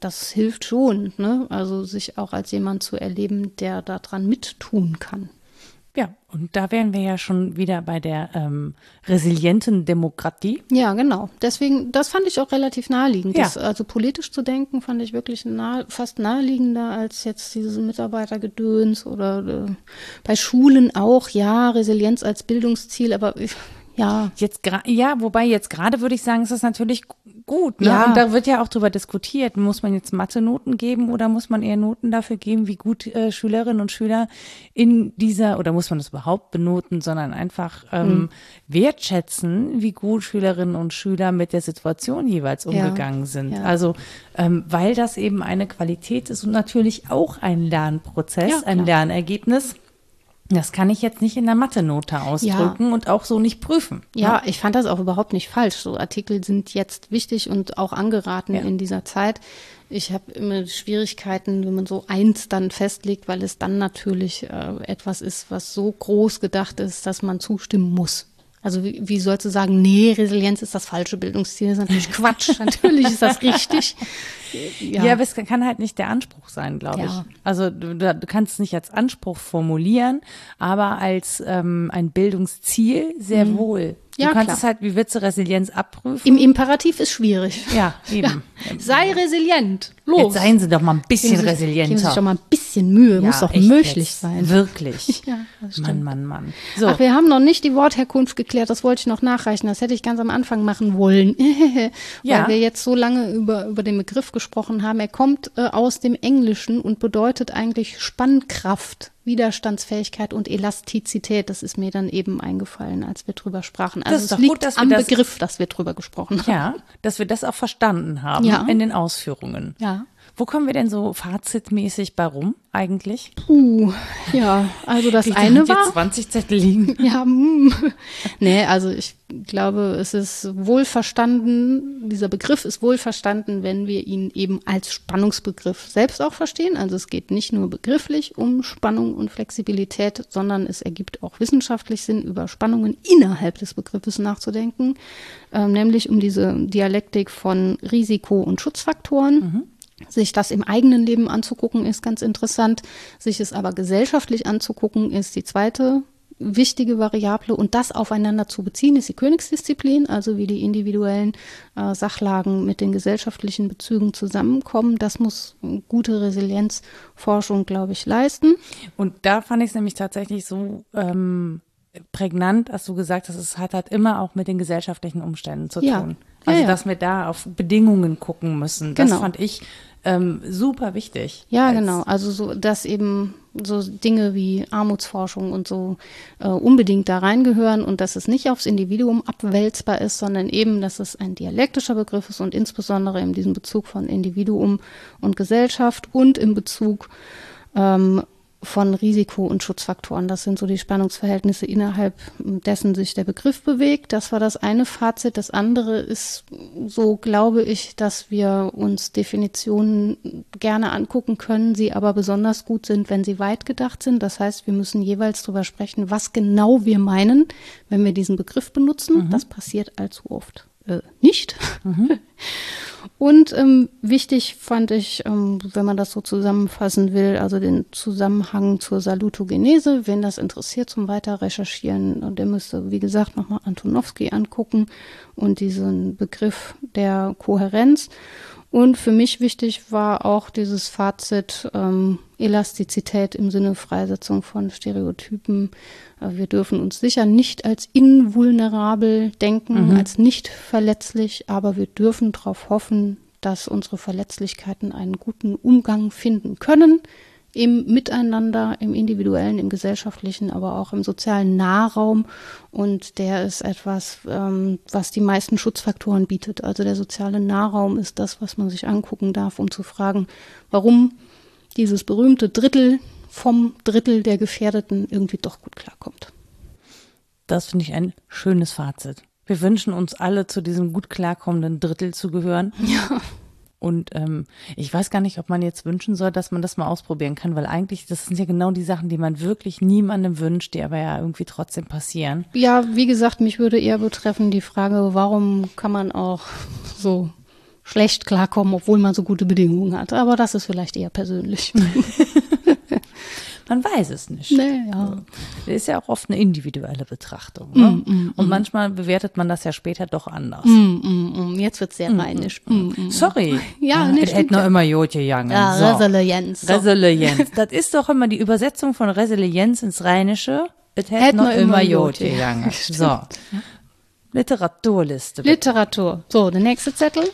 das hilft schon. Ne? Also sich auch als jemand zu erleben, der daran mittun kann. Ja, und da wären wir ja schon wieder bei der ähm, resilienten Demokratie. Ja, genau. Deswegen, das fand ich auch relativ naheliegend. Ja. Das, also politisch zu denken, fand ich wirklich nah, fast naheliegender als jetzt dieses Mitarbeitergedöns oder äh, bei Schulen auch, ja, Resilienz als Bildungsziel, aber ja. Jetzt ja, wobei jetzt gerade würde ich sagen, ist das natürlich gut. Ne? Ja. Und da wird ja auch drüber diskutiert. Muss man jetzt Mathe-Noten geben oder muss man eher Noten dafür geben, wie gut äh, Schülerinnen und Schüler in dieser, oder muss man das überhaupt benoten, sondern einfach ähm, mhm. wertschätzen, wie gut Schülerinnen und Schüler mit der Situation jeweils umgegangen ja. sind. Ja. Also, ähm, weil das eben eine Qualität ist und natürlich auch ein Lernprozess, ein Lernergebnis das kann ich jetzt nicht in der Mathe-Note ausdrücken ja. und auch so nicht prüfen. Ja, ne? ich fand das auch überhaupt nicht falsch. So Artikel sind jetzt wichtig und auch angeraten ja. in dieser Zeit. Ich habe immer Schwierigkeiten, wenn man so eins dann festlegt, weil es dann natürlich äh, etwas ist, was so groß gedacht ist, dass man zustimmen muss. Also wie, wie sollst du sagen, nee, Resilienz ist das falsche Bildungsziel? Das ist natürlich Quatsch. natürlich ist das richtig. Ja. ja, aber es kann halt nicht der Anspruch sein, glaube ja. ich. Also du, du, kannst es nicht als Anspruch formulieren, aber als ähm, ein Bildungsziel sehr mhm. wohl. Du ja, kannst klar. es halt, wie willst du Resilienz abprüfen? Im Imperativ ist schwierig. Ja, eben. Ja. Sei resilient. Los. Jetzt seien Sie doch mal ein bisschen geben Sie, resilienter. Geben Sie sich doch mal ein bisschen Mühe. Ja, Muss doch möglich jetzt. sein. Wirklich. ja, das stimmt. Mann, Mann, Mann. So. Ach, wir haben noch nicht die Wortherkunft geklärt. Das wollte ich noch nachreichen. Das hätte ich ganz am Anfang machen wollen. ja. Weil wir jetzt so lange über, über den Begriff gesprochen haben. Er kommt äh, aus dem Englischen und bedeutet eigentlich Spannkraft. Widerstandsfähigkeit und Elastizität, das ist mir dann eben eingefallen, als wir drüber sprachen. Also es liegt gut, am das, Begriff, dass wir drüber gesprochen haben. Ja, dass wir das auch verstanden haben ja. in den Ausführungen. Ja. Wo kommen wir denn so fazitmäßig bei rum eigentlich? Uh, ja, also das ich eine war. Jetzt 20 Zettel liegen. Ja, mm. nee, also ich glaube, es ist wohlverstanden, dieser Begriff ist wohlverstanden, wenn wir ihn eben als Spannungsbegriff selbst auch verstehen. Also es geht nicht nur begrifflich um Spannung und Flexibilität, sondern es ergibt auch wissenschaftlich Sinn, über Spannungen innerhalb des Begriffes nachzudenken, äh, nämlich um diese Dialektik von Risiko- und Schutzfaktoren. Mhm sich das im eigenen Leben anzugucken, ist ganz interessant. Sich es aber gesellschaftlich anzugucken, ist die zweite wichtige Variable und das aufeinander zu beziehen, ist die Königsdisziplin, also wie die individuellen äh, Sachlagen mit den gesellschaftlichen Bezügen zusammenkommen. Das muss gute Resilienzforschung, glaube ich, leisten. Und da fand ich es nämlich tatsächlich so ähm, prägnant, als du gesagt hast, es hat halt immer auch mit den gesellschaftlichen Umständen zu Ja. tun. Ja, Also ja. dass wir da auf Bedingungen gucken müssen. Das Genau. fand ich ähm, super wichtig. Ja, genau. Also so, dass eben so Dinge wie Armutsforschung und so äh, unbedingt da reingehören und dass es nicht aufs Individuum abwälzbar ist, sondern eben, dass es ein dialektischer Begriff ist und insbesondere in diesem Bezug von Individuum und Gesellschaft und im Bezug ähm, von Risiko- und Schutzfaktoren. Das sind so die Spannungsverhältnisse, innerhalb dessen sich der Begriff bewegt. Das war das eine Fazit. Das andere ist, so glaube ich, dass wir uns Definitionen gerne angucken können, sie aber besonders gut sind, wenn sie weit gedacht sind. Das heißt, wir müssen jeweils darüber sprechen, was genau wir meinen, wenn wir diesen Begriff benutzen. Das passiert allzu oft äh, nicht. Und ähm, wichtig fand ich, ähm, wenn man das so zusammenfassen will, also den Zusammenhang zur Salutogenese. Wen das interessiert zum weiter recherchieren, der müsste, wie gesagt, nochmal Antonowski angucken und diesen Begriff der Kohärenz. Und für mich wichtig war auch dieses Fazit ähm, Elastizität im Sinne Freisetzung von Stereotypen. Äh, Wir dürfen uns sicher nicht als invulnerabel denken, als nicht verletzlich, aber wir dürfen darauf hoffen, dass unsere Verletzlichkeiten einen guten Umgang finden können im Miteinander, im individuellen, im gesellschaftlichen, aber auch im sozialen Nahraum. Und der ist etwas, ähm, was die meisten Schutzfaktoren bietet. Also der soziale Nahraum ist das, was man sich angucken darf, um zu fragen, warum dieses berühmte Drittel vom Drittel der Gefährdeten irgendwie doch gut klarkommt. Das finde ich ein schönes Fazit. Wir wünschen uns alle zu diesem gut klarkommenden Drittel zu gehören. Ja. Und ähm, ich weiß gar nicht, ob man jetzt wünschen soll, dass man das mal ausprobieren kann, weil eigentlich, das sind ja genau die Sachen, die man wirklich niemandem wünscht, die aber ja irgendwie trotzdem passieren. Ja, wie gesagt, mich würde eher betreffen die Frage, warum kann man auch so schlecht klarkommen, obwohl man so gute Bedingungen hat. Aber das ist vielleicht eher persönlich. Man weiß es nicht. nee, ja. Das ist ja auch oft eine individuelle Betrachtung. Ne? Mm, Und manchmal bewertet man das ja später doch anders. Mm, mm, mm. Jetzt wird's sehr rheinisch. Mm, mm. Sorry. Ja, nee, es stimmt hätte noch ja. immer Jod gegangen. Ja, so. Resilienz. So. Resilienz. Das ist doch immer die Übersetzung von Resilienz ins Rheinische. Es hätte Hätt noch immer Jod gegangen. So. Literaturliste. bitte. Literatur. So, der nächste Zettel.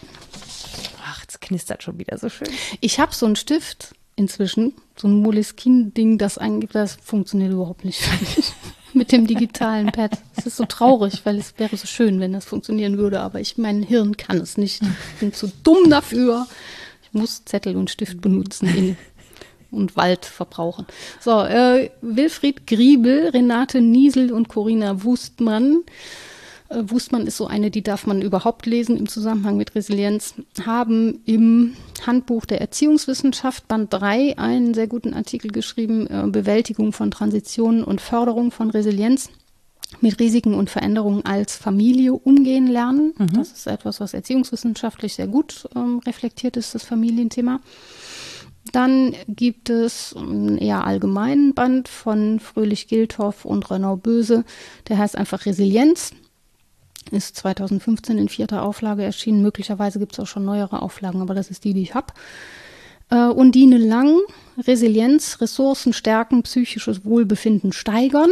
Ach, es knistert schon wieder so schön. Ich habe so einen Stift inzwischen, so ein Moleskine-Ding, das eigentlich, das funktioniert überhaupt nicht für mich. Mit dem digitalen Pad. Es ist so traurig, weil es wäre so schön, wenn das funktionieren würde, aber ich, mein Hirn kann es nicht. Ich bin zu dumm dafür. Ich muss Zettel und Stift benutzen und Wald verbrauchen. So, äh, Wilfried Griebel, Renate Niesel und Corinna Wustmann äh, Wustmann ist so eine, die darf man überhaupt lesen im Zusammenhang mit Resilienz, haben im Handbuch der Erziehungswissenschaft Band 3 einen sehr guten Artikel geschrieben, äh, Bewältigung von Transitionen und Förderung von Resilienz mit Risiken und Veränderungen als Familie umgehen lernen. Das ist etwas, was erziehungswissenschaftlich sehr gut ähm, reflektiert ist, das Familienthema. Dann gibt es einen eher allgemeinen Band von Fröhlich Gilthoff und Renaud Böse, der heißt einfach Resilienz ist 2015 in vierter Auflage erschienen. Möglicherweise gibt es auch schon neuere Auflagen, aber das ist die, die ich habe. Äh, Undine Lang, Resilienz, Ressourcen stärken, psychisches Wohlbefinden steigern.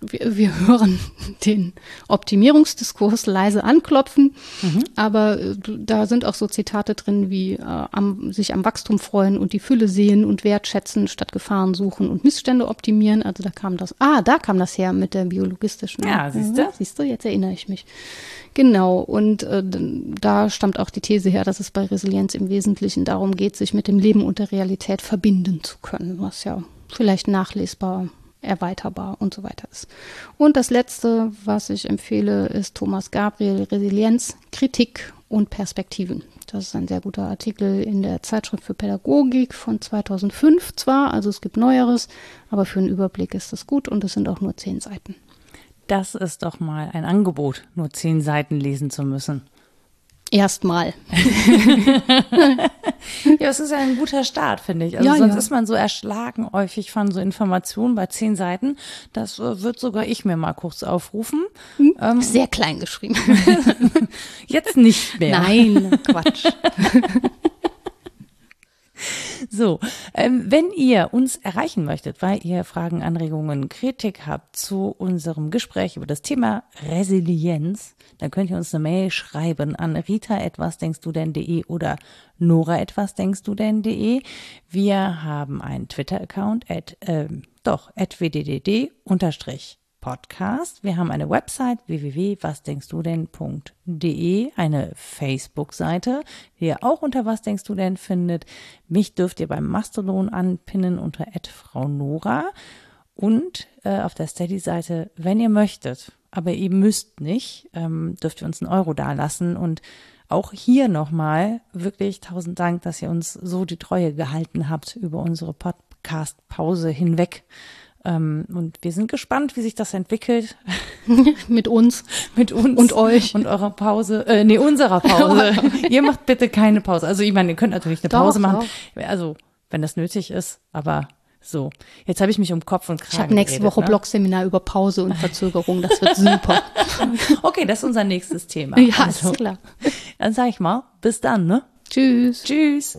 Wir, wir hören den Optimierungsdiskurs leise anklopfen, aber äh, da sind auch so Zitate drin wie äh, am, sich am Wachstum freuen und die Fülle sehen und wertschätzen, statt Gefahren suchen und Missstände optimieren. Also da kam das, ah, da kam das her mit der biologistischen. Ja, siehste. Ja, siehst du, jetzt erinnere ich mich. Genau, und äh, da stammt auch die These her, dass es bei Resilienz im Wesentlichen darum geht, sich mit dem Leben und der Realität verbinden zu können, was ja vielleicht nachlesbar, erweiterbar und so weiter ist. Und das Letzte, was ich empfehle, ist Thomas Gabriel, Resilienz, Kritik und Perspektiven. Das ist ein sehr guter Artikel in der Zeitschrift für Pädagogik von 2005 zwar, also es gibt Neueres, aber für einen Überblick ist das gut und es sind auch nur zehn Seiten. Das ist doch mal ein Angebot, nur zehn Seiten lesen zu müssen. Erstmal. Ja, es ist ja ein guter Start, finde ich. Also Ja, sonst ja. ist man so erschlagen häufig von so Informationen bei zehn Seiten. Das äh, wird sogar ich mir mal kurz aufrufen. Ähm, Sehr klein geschrieben. jetzt nicht mehr. Nein, Quatsch. So, ähm, wenn ihr uns erreichen möchtet, weil ihr Fragen, Anregungen, Kritik habt zu unserem Gespräch über das Thema Resilienz, dann könnt ihr uns eine Mail schreiben an rita etwas denkst du denn.de oder nora etwas denkst du denn.de. Wir haben einen Twitter-Account ähm, doch, at wddd unterstrich Podcast. Wir haben eine Website www.wasdenkstudenn.de, eine Facebook-Seite, die ihr auch unter Was denkst du denn findet. Mich dürft ihr beim Mastodon anpinnen unter Frau Nora und äh, auf der Steady-Seite, wenn ihr möchtet, aber ihr müsst nicht, ähm, dürft ihr uns einen Euro dalassen und auch hier nochmal wirklich tausend Dank, dass ihr uns so die Treue gehalten habt über unsere Podcast-Pause hinweg. Ähm, und wir sind gespannt, wie sich das entwickelt Mit uns. mit uns Und euch. und eurer Pause, äh, nee, unserer Pause. ihr macht bitte keine Pause. Also ich meine, ihr könnt natürlich eine Doch, Pause machen. Also, wenn das nötig ist, aber so. Jetzt habe ich mich um Kopf und Kragen Ich habe nächste geredet, Woche ne? Blogseminar über Pause und Verzögerung. Das wird super. Okay, das ist unser nächstes Thema. ja, Also, ist klar. Dann sage ich mal, bis dann, ne? Tschüss. Tschüss.